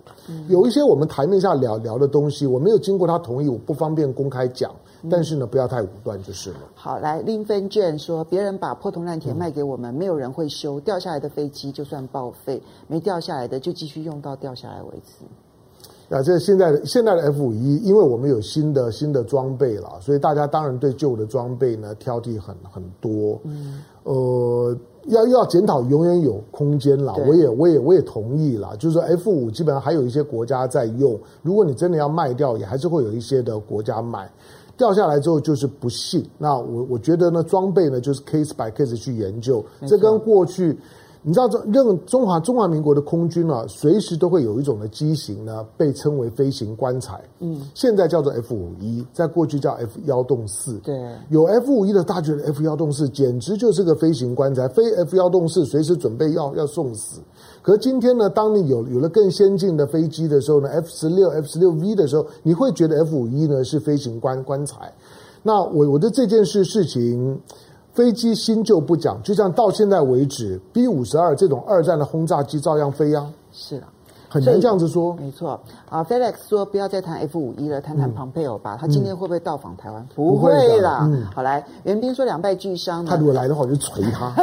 有一些我们台面下聊聊的东西，我没有经过他同意，我不方便公开讲。但是呢，不要太武断就是了。好，来林芬卷说，别人把破铜烂铁卖给我们，没有人会修，掉下来的飞机就算报废，没掉下来的就继续用到掉下来为止。啊，这现在的现在的 F 五一，因为我们有新的新的装备了，所以大家当然对旧的装备呢挑剔很很多。嗯，呃，要要检讨，永远有空间了。我也我也我也同意了，就是说 F 五基本上还有一些国家在用，如果你真的要卖掉，也还是会有一些的国家买。掉下来之后就是不幸。那我我觉得呢，装备呢就是 case by case 去研究，这跟过去。你知道，这任中华中华民国的空军啊，随时都会有一种的机型呢，被称为飞行棺材。嗯，现在叫做 F 五一，在过去叫 F 幺洞四。对，有 F 五一的，大家觉得 F 幺洞四简直就是个飞行棺材，飞 F 幺洞四随时准备要要送死。可是今天呢，当你有有了更先进的飞机的时候呢，F 十六、F 十六 V 的时候，你会觉得 F 五一呢是飞行棺棺材。那我我的这件事事情。飞机新旧不讲，就像到现在为止，B 五十二这种二战的轰炸机照样飞啊。是啊，很难这样子说。没错。啊，Felix 说不要再谈 F 五一了，谈谈庞佩欧吧。他今天会不会到访台湾？不会啦。嗯。好来，袁斌说两败俱伤。他如果来的话，我就捶他。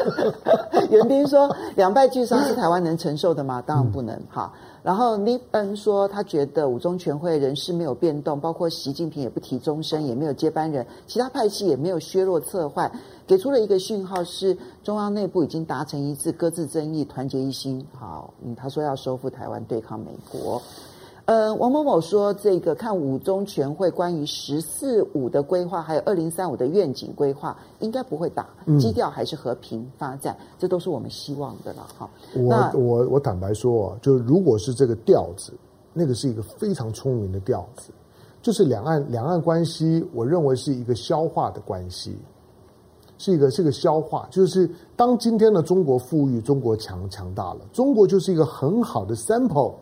袁斌说两败俱伤是台湾能承受的吗？当然不能。好。然后李恩说，他觉得五中全会人事没有变动，包括习近平也不提终身，也没有接班人，其他派系也没有削弱策划，给出了一个讯号是中央内部已经达成一致，搁置争议，团结一心。好，嗯，他说要收复台湾，对抗美国。呃，王某某说，这个看五中全会关于“十四五”的规划，还有“二零三五”的愿景规划，应该不会打，基调还是和平发展，嗯、这都是我们希望的了。哈，我我我坦白说，就是如果是这个调子，那个是一个非常聪明的调子，就是两岸两岸关系，我认为是一个消化的关系，是一个是一个消化，就是当今天的中国富裕，中国强强大了，中国就是一个很好的 sample。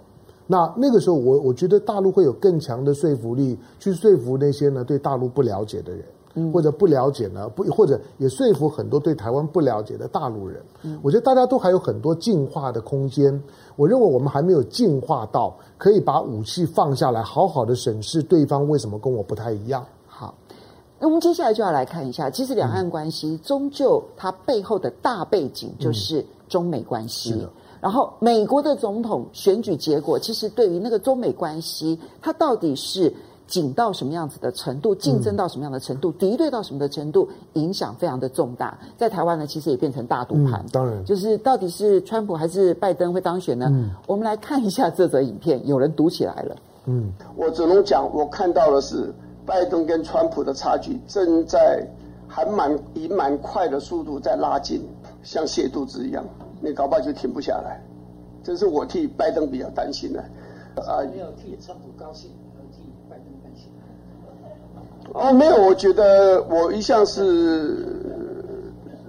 那那个时候我，我我觉得大陆会有更强的说服力，去说服那些呢对大陆不了解的人，嗯、或者不了解呢不或者也说服很多对台湾不了解的大陆人。嗯、我觉得大家都还有很多进化的空间。我认为我们还没有进化到可以把武器放下来，好好的审视对方为什么跟我不太一样。好，那我们接下来就要来看一下，其实两岸关系终究它背后的大背景就是中美关系。嗯然后，美国的总统选举结果，其实对于那个中美关系，它到底是紧到什么样子的程度，竞争到什么样的程度，敌对到什么的程度，影响非常的重大。在台湾呢，其实也变成大赌盘。当然，就是到底是川普还是拜登会当选呢？我们来看一下这则影片，有人赌起来了。嗯，我只能讲，我看到的是拜登跟川普的差距正在还蛮以蛮快的速度在拉近，像泻肚子一样。你搞不好就停不下来，这是我替拜登比较担心的。啊，没有替川普高兴，而替拜登担心。哦，没有，我觉得我一向是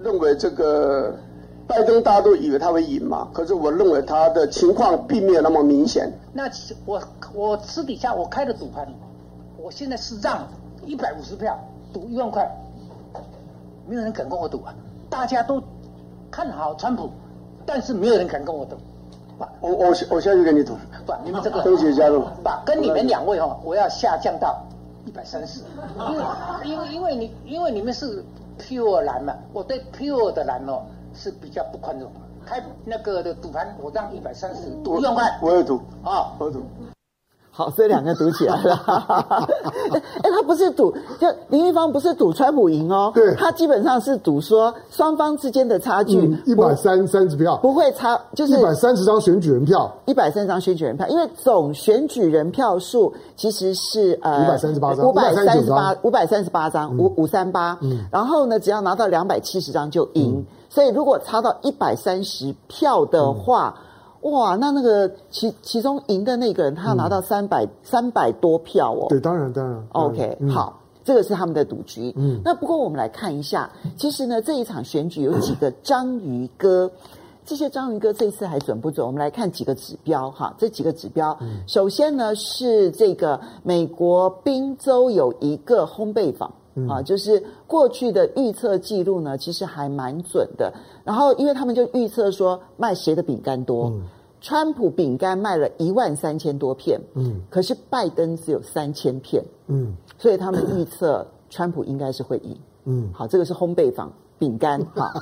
认为这个拜登大家都以为他会赢嘛，可是我认为他的情况并没有那么明显。那我我私底下我开的赌盘，我现在是让一百五十票赌一万块，没有人敢跟我赌啊！大家都看好川普，但是没有人敢跟我赌。我我我现在就跟你赌，不，你们这个都结加入，把跟你们两位哈，我要下降到一百三十，因为因为因为你因为你们是 pure 蓝嘛，我对 pure 的蓝哦是比较不宽容，开那个的赌盘我让一百三十赌一万块，我要赌啊，我赌。好，所以两个赌起来了。哎，他不是赌，就林玉芳不是赌川普赢哦，对，他基本上是赌说双方之间的差距一百三三十票。不会差，就是一百三十张选举人票，一百三十张选举人票，因为总选举人票数其实是呃五百三十八张，五百三十八五百三十八张五五三八，嗯，然后呢，只要拿到两百七十张就赢，嗯，所以如果差到一百三十票的话。嗯哇，那那个其其中赢的那个人，他要拿到三百三百多票哦。对，当然当然。OK，嗯，好，这个是他们的赌局。嗯，那不过我们来看一下，其实呢，这一场选举有几个章鱼哥，这些章鱼哥这次还准不准？我们来看几个指标哈，这几个指标，首先呢是这个美国宾州有一个烘焙坊。啊，就是过去的预测记录呢，其实还蛮准的。然后，因为他们就预测说卖谁的饼干多，嗯、川普饼干卖了一万三千多片，嗯，可是拜登只有三千片，嗯，所以他们预测川普应该是会赢，嗯，好，这个是烘焙坊。饼干哈，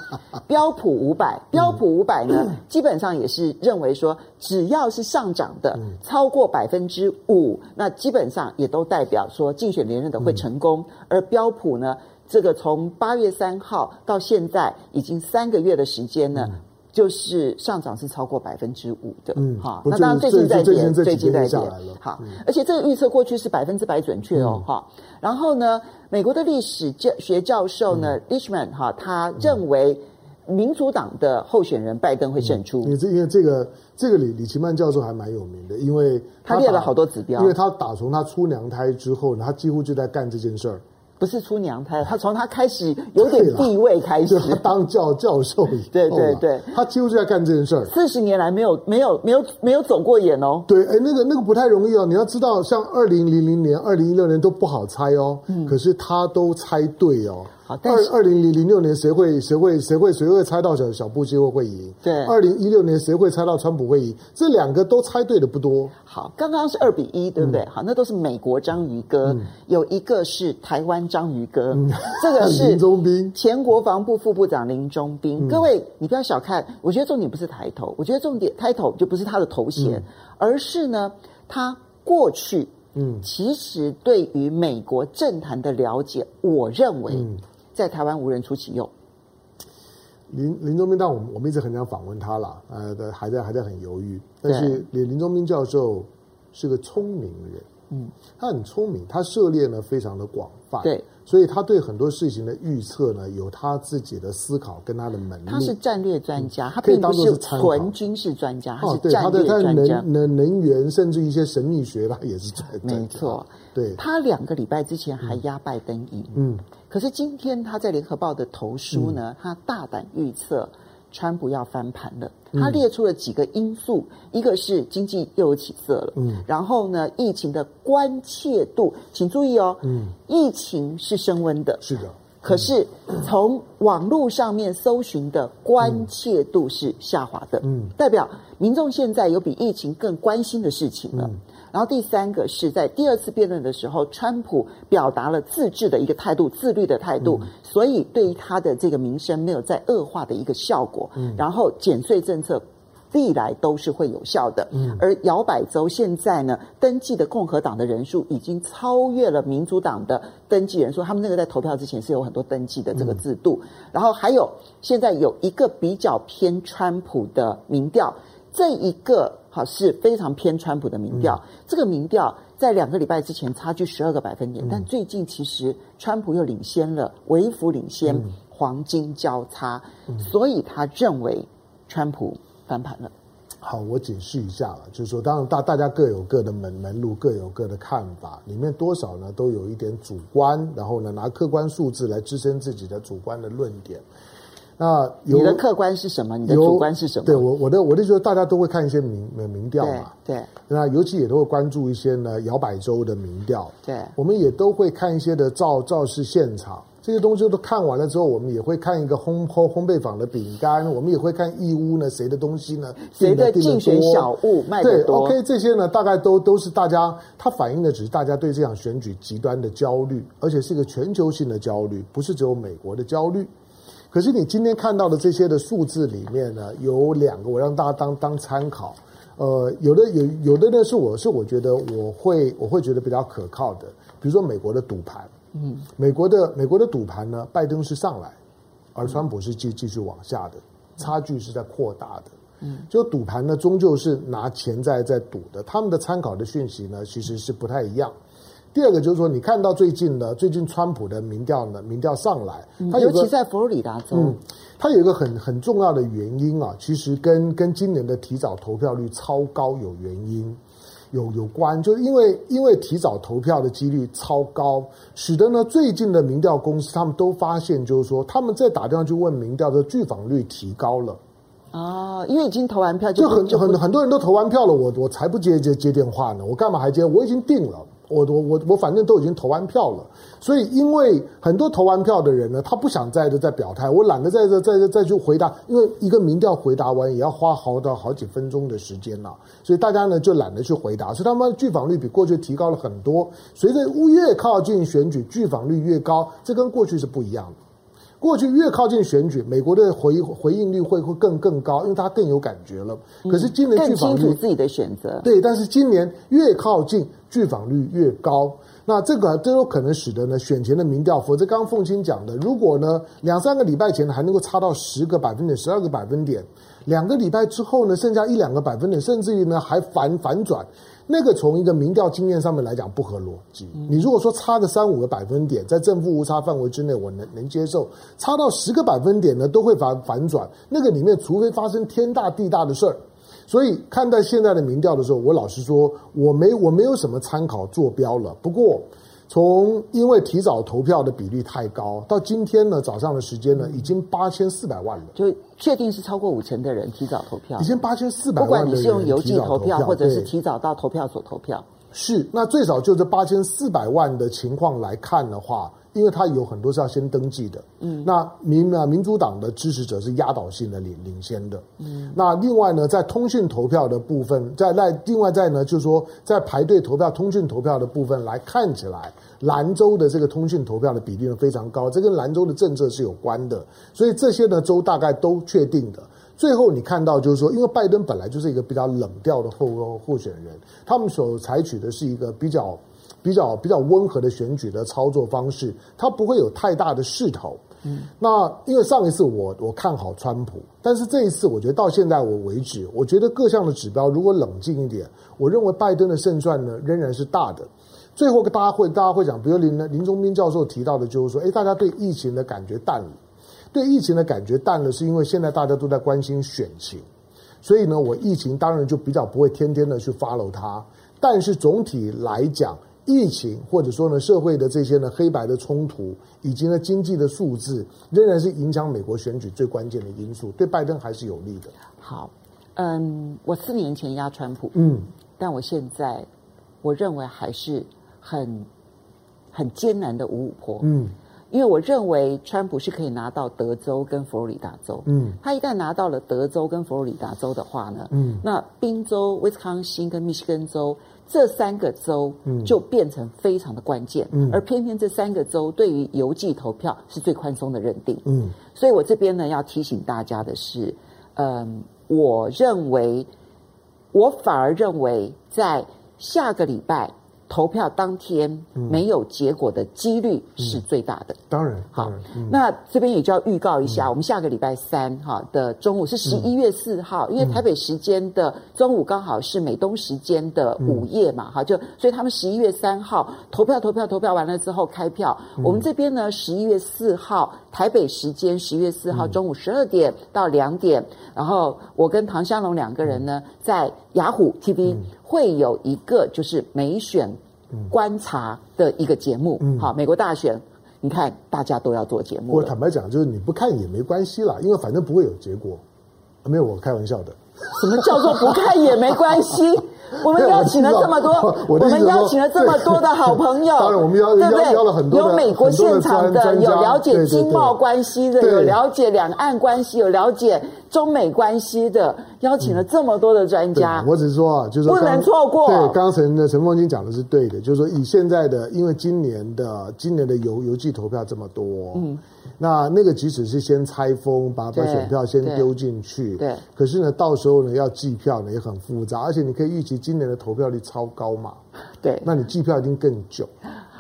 标普五百，标普五百呢，基本上也是认为说，只要是上涨的超过百分之五，那基本上也都代表说竞选连任的会成功。而标普呢，这个从八月三号到现在已经三个月的时间呢。就是上涨是超过百分之五的，嗯，哈，那当然最近在跌，最近在跌，好，而且这个预测过去是百分之百准确哦，哈。然后呢，美国的历史教学教授呢，Lichtman 哈，他认为民主党的候选人拜登会胜出。因为这因为这个这个李李奇曼教授还蛮有名的，因为他列了好多指标，因为他打从他出娘胎之后呢，他几乎就在干这件事儿。不是出娘胎，他从他开始有点地位开始，他当教教授以后，对对对，他几乎就在干这件事儿。四十年来没有没有没有没有走过眼哦。对，哎，那个那个不太容易哦。你要知道，像二零零零年、二零一六年都不好猜哦，嗯，可是他都猜对哦。二二零零零六年谁会谁会谁会谁会猜到小小布希会会赢？对，二零一六年谁会猜到川普会赢？这两个都猜对的不多。好，刚刚是二比一，对不对？嗯、好，那都是美国章鱼哥，嗯、有一个是台湾章鱼哥，嗯、这个是 林中斌，前国防部副部长林中斌。嗯、各位，你不要小看，我觉得重点不是抬头，我觉得重点抬头就不是他的头衔，嗯、而是呢，他过去嗯，其实对于美国政坛的了解，我认为。嗯在台湾无人出其右。林林宗斌，但我们我们一直很想访问他了，呃，还在还在很犹豫。但是林林宗斌教授是个聪明人，嗯，他很聪明，他涉猎呢非常的广泛，对，所以他对很多事情的预测呢有他自己的思考跟他的门路。他是战略专家，他并不是纯军事专家，他是战略专家。能能源甚至一些神秘学，他也是专家。没错，对。他两个礼拜之前还压拜登赢，嗯。可是今天他在联合报的投书呢，他大胆预测川普要翻盘了。他列出了几个因素，一个是经济又有起色了，嗯，然后呢，疫情的关切度，请注意哦，嗯，疫情是升温的，是的。可是从网络上面搜寻的关切度是下滑的，嗯，代表民众现在有比疫情更关心的事情了。然后第三个是在第二次辩论的时候，川普表达了自治的一个态度、自律的态度，所以对于他的这个民生没有在恶化的一个效果。然后减税政策历来都是会有效的。而摇摆州现在呢，登记的共和党的人数已经超越了民主党的登记人数，他们那个在投票之前是有很多登记的这个制度。然后还有现在有一个比较偏川普的民调。这一个好是非常偏川普的民调，嗯、这个民调在两个礼拜之前差距十二个百分点，嗯、但最近其实川普又领先了，微幅领先，嗯、黄金交叉，嗯、所以他认为川普翻盘了。好，我解释一下了，就是说，当然大大家各有各的门门路，各有各的看法，里面多少呢都有一点主观，然后呢拿客观数字来支撑自己的主观的论点。那你的客观是什么？你的主观是什么？对我我的我的就是大家都会看一些民民调嘛，对，对那尤其也都会关注一些呢摇摆州的民调，对，我们也都会看一些的造造势现场。这些东西都看完了之后，我们也会看一个烘烘烘焙坊的饼干，我们也会看义乌呢谁的东西呢，谁的竞选小物卖的多。对，OK，这些呢大概都都是大家，它反映的只是大家对这场选举极端的焦虑，而且是一个全球性的焦虑，不是只有美国的焦虑。可是你今天看到的这些的数字里面呢，有两个我让大家当当参考，呃，有的有有的呢是我是我觉得我会我会觉得比较可靠的，比如说美国的赌盘。嗯，美国的美国的赌盘呢，拜登是上来，而川普是继继续往下的，差距是在扩大的。嗯，就赌盘呢，终究是拿钱在在赌的，他们的参考的讯息呢，其实是不太一样。第二个就是说，你看到最近呢，最近川普的民调呢，民调上来，他尤其在佛罗里达州，嗯，他有一个很很重要的原因啊，其实跟跟今年的提早投票率超高有原因。有有关，就是因为因为提早投票的几率超高，使得呢最近的民调公司他们都发现，就是说他们在打电话去问民调的拒访率提高了。哦，因为已经投完票就，很很多人都投完票了，我我才不接接接电话呢，我干嘛还接？我已经定了。我我我我反正都已经投完票了，所以因为很多投完票的人呢，他不想再再表态，我懒得在这再再再去回答，因为一个民调回答完也要花好到好几分钟的时间了，所以大家呢就懒得去回答，所以他们拒访率比过去提高了很多。随着越靠近选举，拒访率越高，这跟过去是不一样的。过去越靠近选举，美国的回回应率会会更更高，因为他更有感觉了。可是今年拒访率，更清楚自己的选择。对，但是今年越靠近。拒访率越高，那这个都有可能使得呢选前的民调，否则刚刚凤青讲的，如果呢两三个礼拜前还能够差到十个百分点、十二个百分点，两个礼拜之后呢剩下一两个百分点，甚至于呢还反反转，那个从一个民调经验上面来讲不合逻辑。你如果说差个三五个百分点，在正负误差范围之内，我能能接受；差到十个百分点呢，都会反反转，那个里面除非发生天大地大的事儿。所以看待现在的民调的时候，我老实说，我没我没有什么参考坐标了。不过，从因为提早投票的比例太高，到今天呢早上的时间呢，已经八千四百万了，就确定是超过五成的人提早投票，已经八千四百万。不管你是用邮寄投票，或者是提早到投票所投票，是那最少就这八千四百万的情况来看的话。因为他有很多是要先登记的，嗯，那民啊民主党的支持者是压倒性的领领先的，嗯，那另外呢，在通讯投票的部分，在在另外在呢，就是说在排队投票通讯投票的部分来看起来，兰州的这个通讯投票的比例呢非常高，这跟兰州的政策是有关的，所以这些呢州大概都确定的。最后你看到就是说，因为拜登本来就是一个比较冷调的候候选人，他们所采取的是一个比较。比较比较温和的选举的操作方式，它不会有太大的势头。嗯，那因为上一次我我看好川普，但是这一次我觉得到现在我为止，我觉得各项的指标如果冷静一点，我认为拜登的胜算呢仍然是大的。最后大家会大家会讲，比如林林宗斌教授提到的，就是说，哎，大家对疫情的感觉淡了，对疫情的感觉淡了，是因为现在大家都在关心选情，所以呢，我疫情当然就比较不会天天的去 follow 它，但是总体来讲。疫情或者说呢，社会的这些呢黑白的冲突，以及呢经济的数字，仍然是影响美国选举最关键的因素，对拜登还是有利的。好，嗯，我四年前压川普，嗯，但我现在我认为还是很很艰难的五五坡，嗯，因为我认为川普是可以拿到德州跟佛罗里达州，嗯，他一旦拿到了德州跟佛罗里达州的话呢，嗯，那宾州、威斯康星跟密西根州。这三个州就变成非常的关键，嗯，而偏偏这三个州对于邮寄投票是最宽松的认定，嗯，所以我这边呢要提醒大家的是，嗯，我认为，我反而认为在下个礼拜投票当天没有结果的几率是最大的。当然，好，嗯、那这边也就要预告一下，嗯、我们下个礼拜三哈的中午是十一月四号，嗯、因为台北时间的中午刚好是美东时间的午夜嘛，哈、嗯，就所以他们十一月三号投票，投票，投票完了之后开票。嗯、我们这边呢，十一月四号台北时间十一月四号中午十二点到两点，嗯、然后我跟唐湘龙两个人呢，在雅虎 TV、嗯。会有一个就是美选观察的一个节目，嗯、好，美国大选，你看大家都要做节目。我坦白讲，就是你不看也没关系啦，因为反正不会有结果。没有，我开玩笑的。什么叫做不看也没关系？我们邀请了这么多，我们邀请了这么多的好朋友，当然我们邀了很多有美国现场的，有了解经贸关系的，有了解两岸关系，有了解中美关系的，邀请了这么多的专家。我只是说啊，就是不能错过。对，刚才的陈凤金讲的是对的，就是说以现在的，因为今年的今年的邮邮寄投票这么多，嗯。那那个即使是先拆封，把把选票先丢进去，对，对，可是呢，到时候呢要计票呢也很复杂，而且你可以预期今年的投票率超高嘛，对，那你计票一定更久。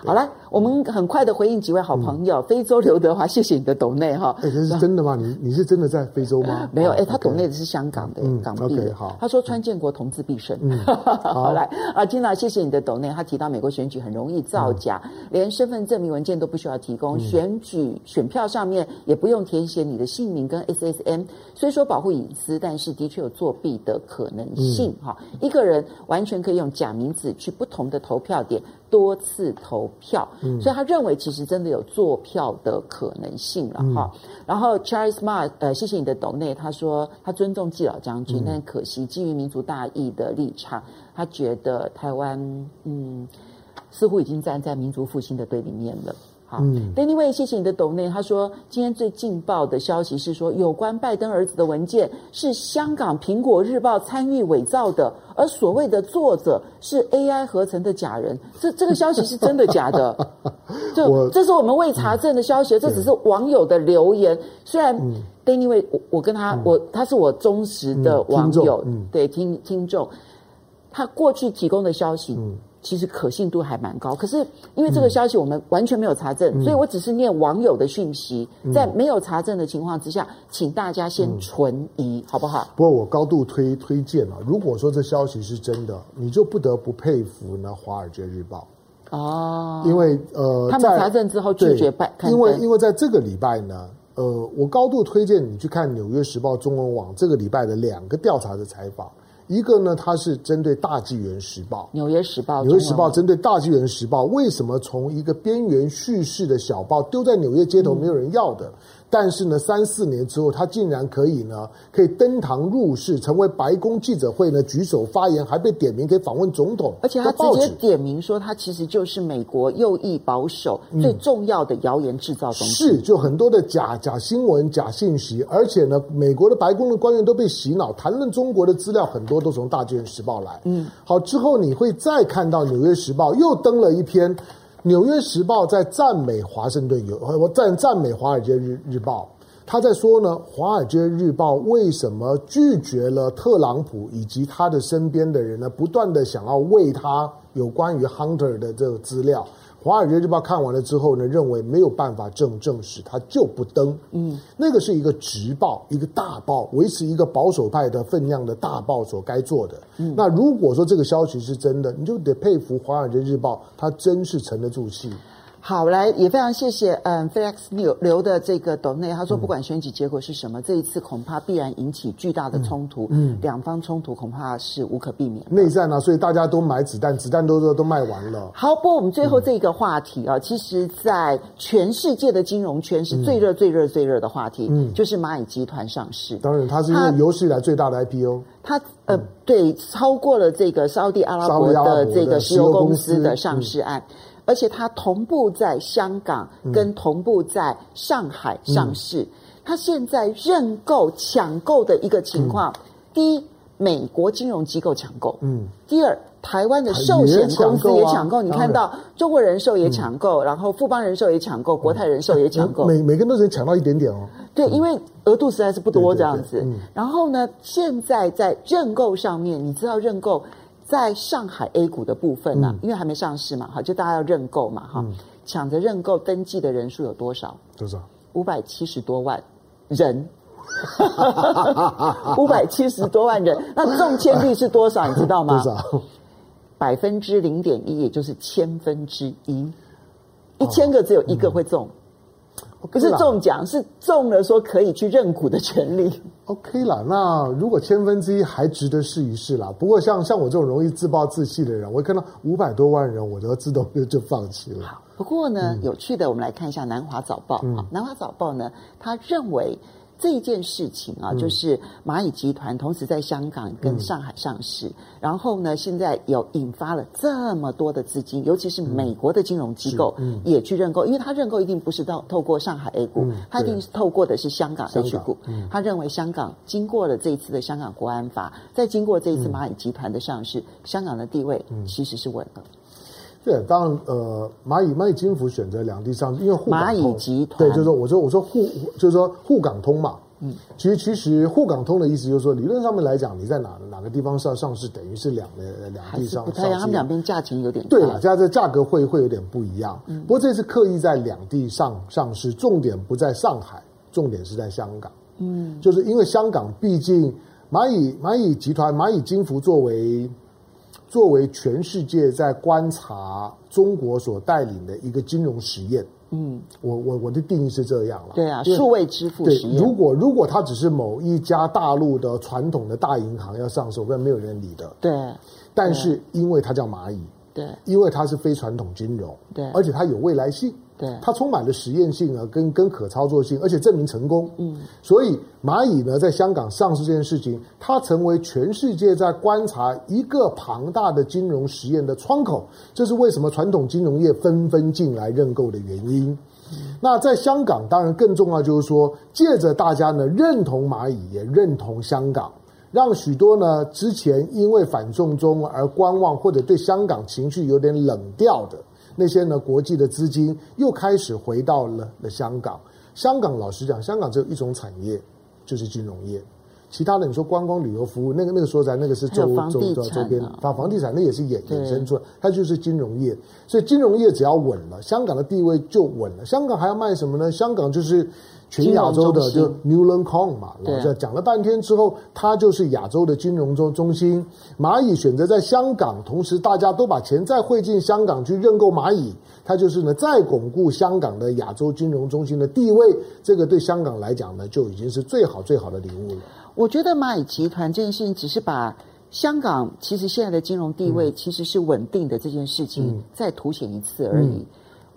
好了，我们很快的回应几位好朋友。非洲刘德华，谢谢你的抖内哈。哎，这是真的吗？你你是真的在非洲吗？没有，哎，他抖内的是香港的港币。好，他说川建国同志必胜。好来啊，金娜，谢谢你的抖内。他提到美国选举很容易造假，连身份证明文件都不需要提供，选举选票上面也不用填写你的姓名跟 SSN。虽说保护隐私，但是的确有作弊的可能性哈。一个人完全可以用假名字去不同的投票点。多次投票，嗯、所以他认为其实真的有作票的可能性了哈。嗯、然后 Charles Mark，呃，谢谢你的董内，他说他尊重季老将军，嗯、但可惜基于民族大义的立场，他觉得台湾嗯似乎已经站在民族复兴的对立面了。好，Anyway，谢谢你的抖内。他说，今天最劲爆的消息是说，有关拜登儿子的文件是香港《苹果日报》参与伪造的，而所谓的作者是 AI 合成的假人。这这个消息是真的假的？就这是我们未查证的消息，嗯、这只是网友的留言。虽然 Anyway，我我跟他，嗯、我他是我忠实的网友，嗯、对听听众，他过去提供的消息。嗯其实可信度还蛮高，可是因为这个消息我们完全没有查证，嗯、所以我只是念网友的讯息，嗯、在没有查证的情况之下，请大家先存疑，嗯、好不好？不过我高度推推荐啊，如果说这消息是真的，你就不得不佩服呢《华尔街日报》哦，因为呃，他们查证之后拒绝办，因为因为在这个礼拜呢，呃，我高度推荐你去看《纽约时报》中文网这个礼拜的两个调查的采访。一个呢，它是针对大纪元时报，纽约时报，纽约时报针对大纪元时报，为什么从一个边缘叙事的小报丢在纽约街头没有人要的？嗯但是呢，三四年之后，他竟然可以呢，可以登堂入室，成为白宫记者会呢举手发言，还被点名可以访问总统，而且他直接点名说，他其实就是美国右翼保守最重要的谣言制造中心。是，就很多的假假新闻、假信息，而且呢，美国的白宫的官员都被洗脑，谈论中国的资料很多都从《大纪元时报》来。嗯，好，之后你会再看到《纽约时报》又登了一篇。《纽约时报》在赞美华盛顿有，我赞赞美《华尔街日日报》，他在说呢，《华尔街日报》为什么拒绝了特朗普以及他的身边的人呢？不断的想要为他有关于 Hunter 的这个资料。《华尔街日报》看完了之后呢，认为没有办法证证实，他就不登。嗯，那个是一个直报，一个大报，维持一个保守派的分量的大报所该做的。嗯，那如果说这个消息是真的，你就得佩服《华尔街日报》，他真是沉得住气。好，来也非常谢谢，嗯，Felix 留留的这个抖内，他说不管选举结果是什么，嗯、这一次恐怕必然引起巨大的冲突，嗯，两方冲突恐怕是无可避免。内战啊，所以大家都买子弹，子弹都都都卖完了。好，不过我们最后这个话题啊，嗯、其实在全世界的金融圈是最热、最热、最热的话题，嗯，就是蚂蚁集团上市。当然，它是因为有史以来最大的 IPO，它呃，嗯、对，超过了这个沙乌地阿拉伯的这个石油公司的上市案。而且它同步在香港跟同步在上海上市，嗯、它现在认购抢购的一个情况，嗯、第一，美国金融机构抢购，嗯，第二，台湾的寿险公司也抢购，啊、你看到中国人寿也抢购，嗯、然后富邦人寿也抢购，国泰人寿也抢购，每每个人都只抢到一点点哦，对，因为额度实在是不多这样子，然后呢，现在在认购上面，你知道认购。在上海 A 股的部分呢、因为还没上市嘛，哈，就大家要认购嘛，哈、抢着认购登记的人数有多少？多少？五百七十多万人，五百七十多万人，那中签率是多少？你知道吗？多少？百分之零点一，也就是千分之一，一千个只有一个会中。不是中奖，是中了说可以去认股的权利。OK 啦，那如果千分之一还值得试一试啦。不过像像我这种容易自暴自弃的人，我一看到五百多万人，我都自动就就放弃了。不过呢，嗯、有趣的，我们来看一下《南华早报》南华早报》呢，他认为。这一件事情啊，就是蚂蚁集团同时在香港跟上海上市，嗯、然后呢，现在有引发了这么多的资金，尤其是美国的金融机构也去认购，因为他认购一定不是到透过上海 A 股，他一定是透过的是香港 H 股。他认为香港经过了这一次的香港国安法，再经过这一次蚂蚁集团的上市，香港的地位其实是稳了。对，当然，呃，蚂蚁蚂蚁金服选择两地上市，因为沪蚂蚁集团对，就是说，我说我说沪，就是说沪港通嘛。嗯，其实其实沪港通的意思就是说，理论上面来讲，你在哪哪个地方上上市，等于是两个两地上市。不太一样，他们两边价钱有点对了，价这价格会会有点不一样。嗯，不过这次刻意在两地上上市，重点不在上海，重点是在香港。嗯，就是因为香港毕竟蚂蚁蚂蚁集团蚂蚁金服作为。作为全世界在观察中国所带领的一个金融实验，嗯，我我我的定义是这样了。对啊，数位支付实验。对，如果如果它只是某一家大陆的传统的大银行要上市，我然没有人理的。对。但是因为它叫蚂蚁，对，因为它是非传统金融，对，而且它有未来性。对，它充满了实验性啊，跟跟可操作性，而且证明成功。嗯，所以蚂蚁呢，在香港上市这件事情，它成为全世界在观察一个庞大的金融实验的窗口。这是为什么传统金融业纷纷进来认购的原因。嗯，那在香港，当然更重要就是说，借着大家呢认同蚂蚁，也认同香港，让许多呢之前因为反送中而观望或者对香港情绪有点冷掉的。那些呢，国际的资金又开始回到了了香港。香港老实讲，香港只有一种产业，就是金融业。其他的你说观光旅游服务，那个那个说在那个是周周周周边，房房地产那也是衍衍生出来，它就是金融业。所以金融业只要稳了，香港的地位就稳了。香港还要卖什么呢？香港就是。全亚洲的就 Newland Kong 嘛，然后讲了半天之后，它就是亚洲的金融中中心。蚂蚁选择在香港，同时大家都把钱再汇进香港去认购蚂蚁，它就是呢再巩固香港的亚洲金融中心的地位。这个对香港来讲呢，就已经是最好最好的礼物了。我觉得蚂蚁集团这件事情只是把香港其实现在的金融地位其实是稳定的这件事情再凸显一次而已。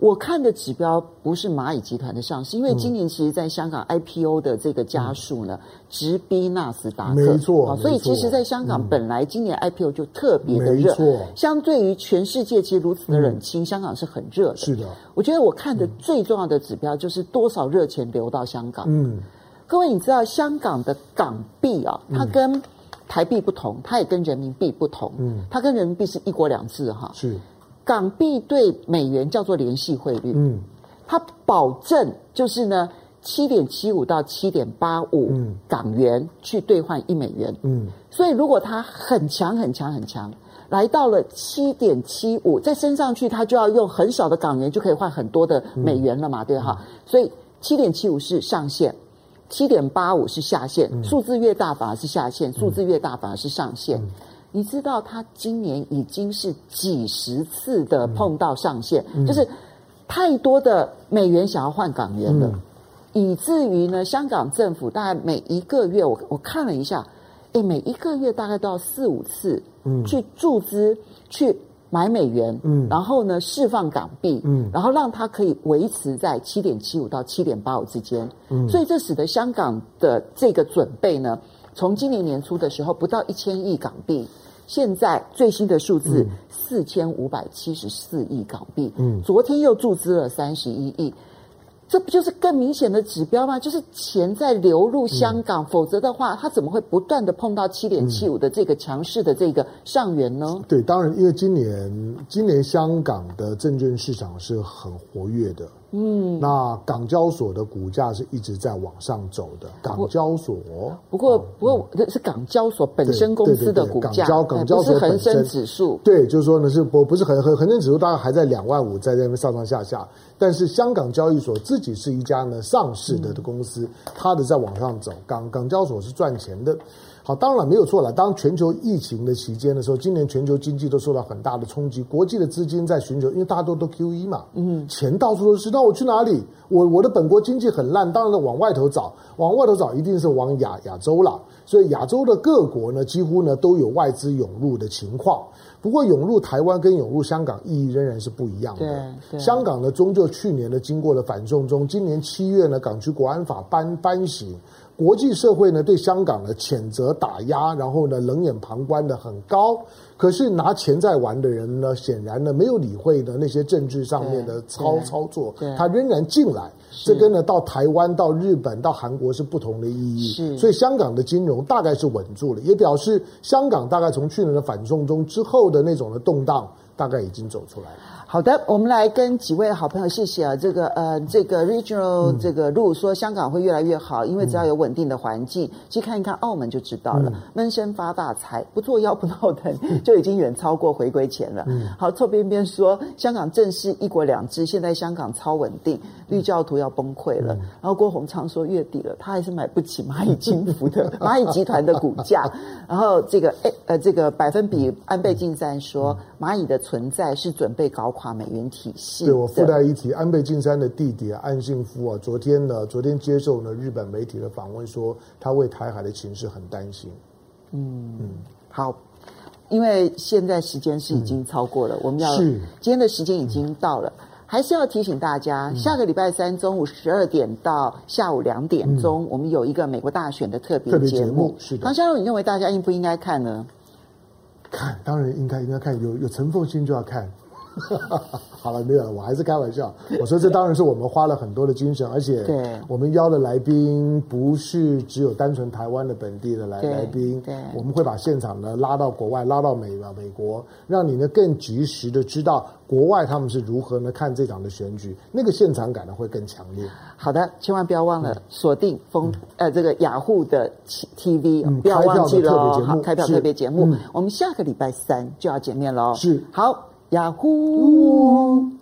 我看的指标不是蚂蚁集团的上市，因为今年其实在香港 IPO 的这个加速呢，直逼纳斯达克。没错，所以其实，在香港本来今年 IPO 就特别的热。相对于全世界其实如此的冷清，香港是很热的。是的，我觉得我看的最重要的指标就是多少热钱流到香港。嗯，各位，你知道香港的港币啊，它跟台币不同，它也跟人民币不同。嗯，它跟人民币是一国两制哈。是。港币对美元叫做联系汇率，嗯，它保证就是呢七点七五到七点八五港元去兑换一美元，嗯，所以如果它很强很强很强，来到了七点七五，再升上去，它就要用很少的港元就可以换很多的美元了嘛，对哈，所以七点七五是上限，七点八五是下限，数字越大反而是下限，数字越大反而是上限。你知道他今年已经是几十次的碰到上限，嗯、就是太多的美元想要换港元了，嗯、以至于呢，香港政府大概每一个月，我我看了一下，诶，每一个月大概都要四五次，嗯，去注资去买美元，嗯，然后呢释放港币，嗯，然后让它可以维持在七点七五到七点八五之间，嗯，所以这使得香港的这个准备呢，从今年年初的时候不到一千亿港币。现在最新的数字四千五百七十四亿港币，嗯，昨天又注资了三十一亿，这不就是更明显的指标吗？就是钱在流入香港，嗯、否则的话，它怎么会不断的碰到七点七五的这个强势的这个上缘呢？对，当然，因为今年今年香港的证券市场是很活跃的。嗯，那港交所的股价是一直在往上走的。港交所，不过不过这是港交所本身公司的股价，是恒生指数。对，就是说呢，是不不是恒恒恒生指数，大概还在两万五，在那边上上下下。但是香港交易所自己是一家呢上市的的公司，它的在往上走，港港交所是赚钱的。好，当然没有错了。当全球疫情的期间的时候，今年全球经济都受到很大的冲击，国际的资金在寻求，因为大家都都 QE 嘛，嗯，钱到处都是，那我去哪里？我我的本国经济很烂，当然了，往外头找，往外头找一定是往亚亚洲了。所以亚洲的各国呢，几乎呢都有外资涌入的情况。不过涌入台湾跟涌入香港意义仍然是不一样的。香港呢，终究去年呢经过了反送中，今年七月呢港区国安法颁颁行。国际社会呢对香港的谴责打压，然后呢冷眼旁观的很高。可是拿钱在玩的人呢，显然呢没有理会的那些政治上面的操操作，他仍然进来。这跟呢到台湾、到日本、到韩国是不同的意义。所以香港的金融大概是稳住了，也表示香港大概从去年的反送中之后的那种的动荡，大概已经走出来了。好的，我们来跟几位好朋友谢谢啊，这个呃，这个 regional 这个路说香港会越来越好，因为只要有稳定的环境，去看一看澳门就知道了。闷声发大财，不做妖不闹腾，就已经远超过回归前了。好，臭边边说香港正是一国两制，现在香港超稳定，绿教徒要崩溃了。然后郭鸿昌说月底了，他还是买不起蚂蚁金服的 蚂蚁集团的股价。然后这个哎呃这个百分比安倍晋三说蚂蚁的存在是准备搞垮美元体系。对，我附带一提，安倍晋三的弟弟啊，岸信夫啊，昨天呢，昨天接受了日本媒体的访问，说他为台海的情势很担心。嗯嗯，好，因为现在时间是已经超过了，嗯、我们要是今天的时间已经到了，嗯、还是要提醒大家，嗯、下个礼拜三中午十二点到下午两点钟，嗯、我们有一个美国大选的特别节目。节目是的，唐湘龙，你认为大家应不应该看呢？看，当然应该应该看，有有陈凤新就要看。好了，没有了，我还是开玩笑。我说这当然是我们花了很多的精神，而且我们邀的来宾不是只有单纯台湾的本地的来来宾，对，我们会把现场呢拉到国外，拉到美美国，让你呢更及时的知道国外他们是如何呢看这场的选举，那个现场感呢会更强烈。好的，千万不要忘了锁定风、嗯、呃这个雅虎的 TV，、嗯、不要忘记了哦。好，开票特别节目，嗯、我们下个礼拜三就要见面喽。是，好。呀呼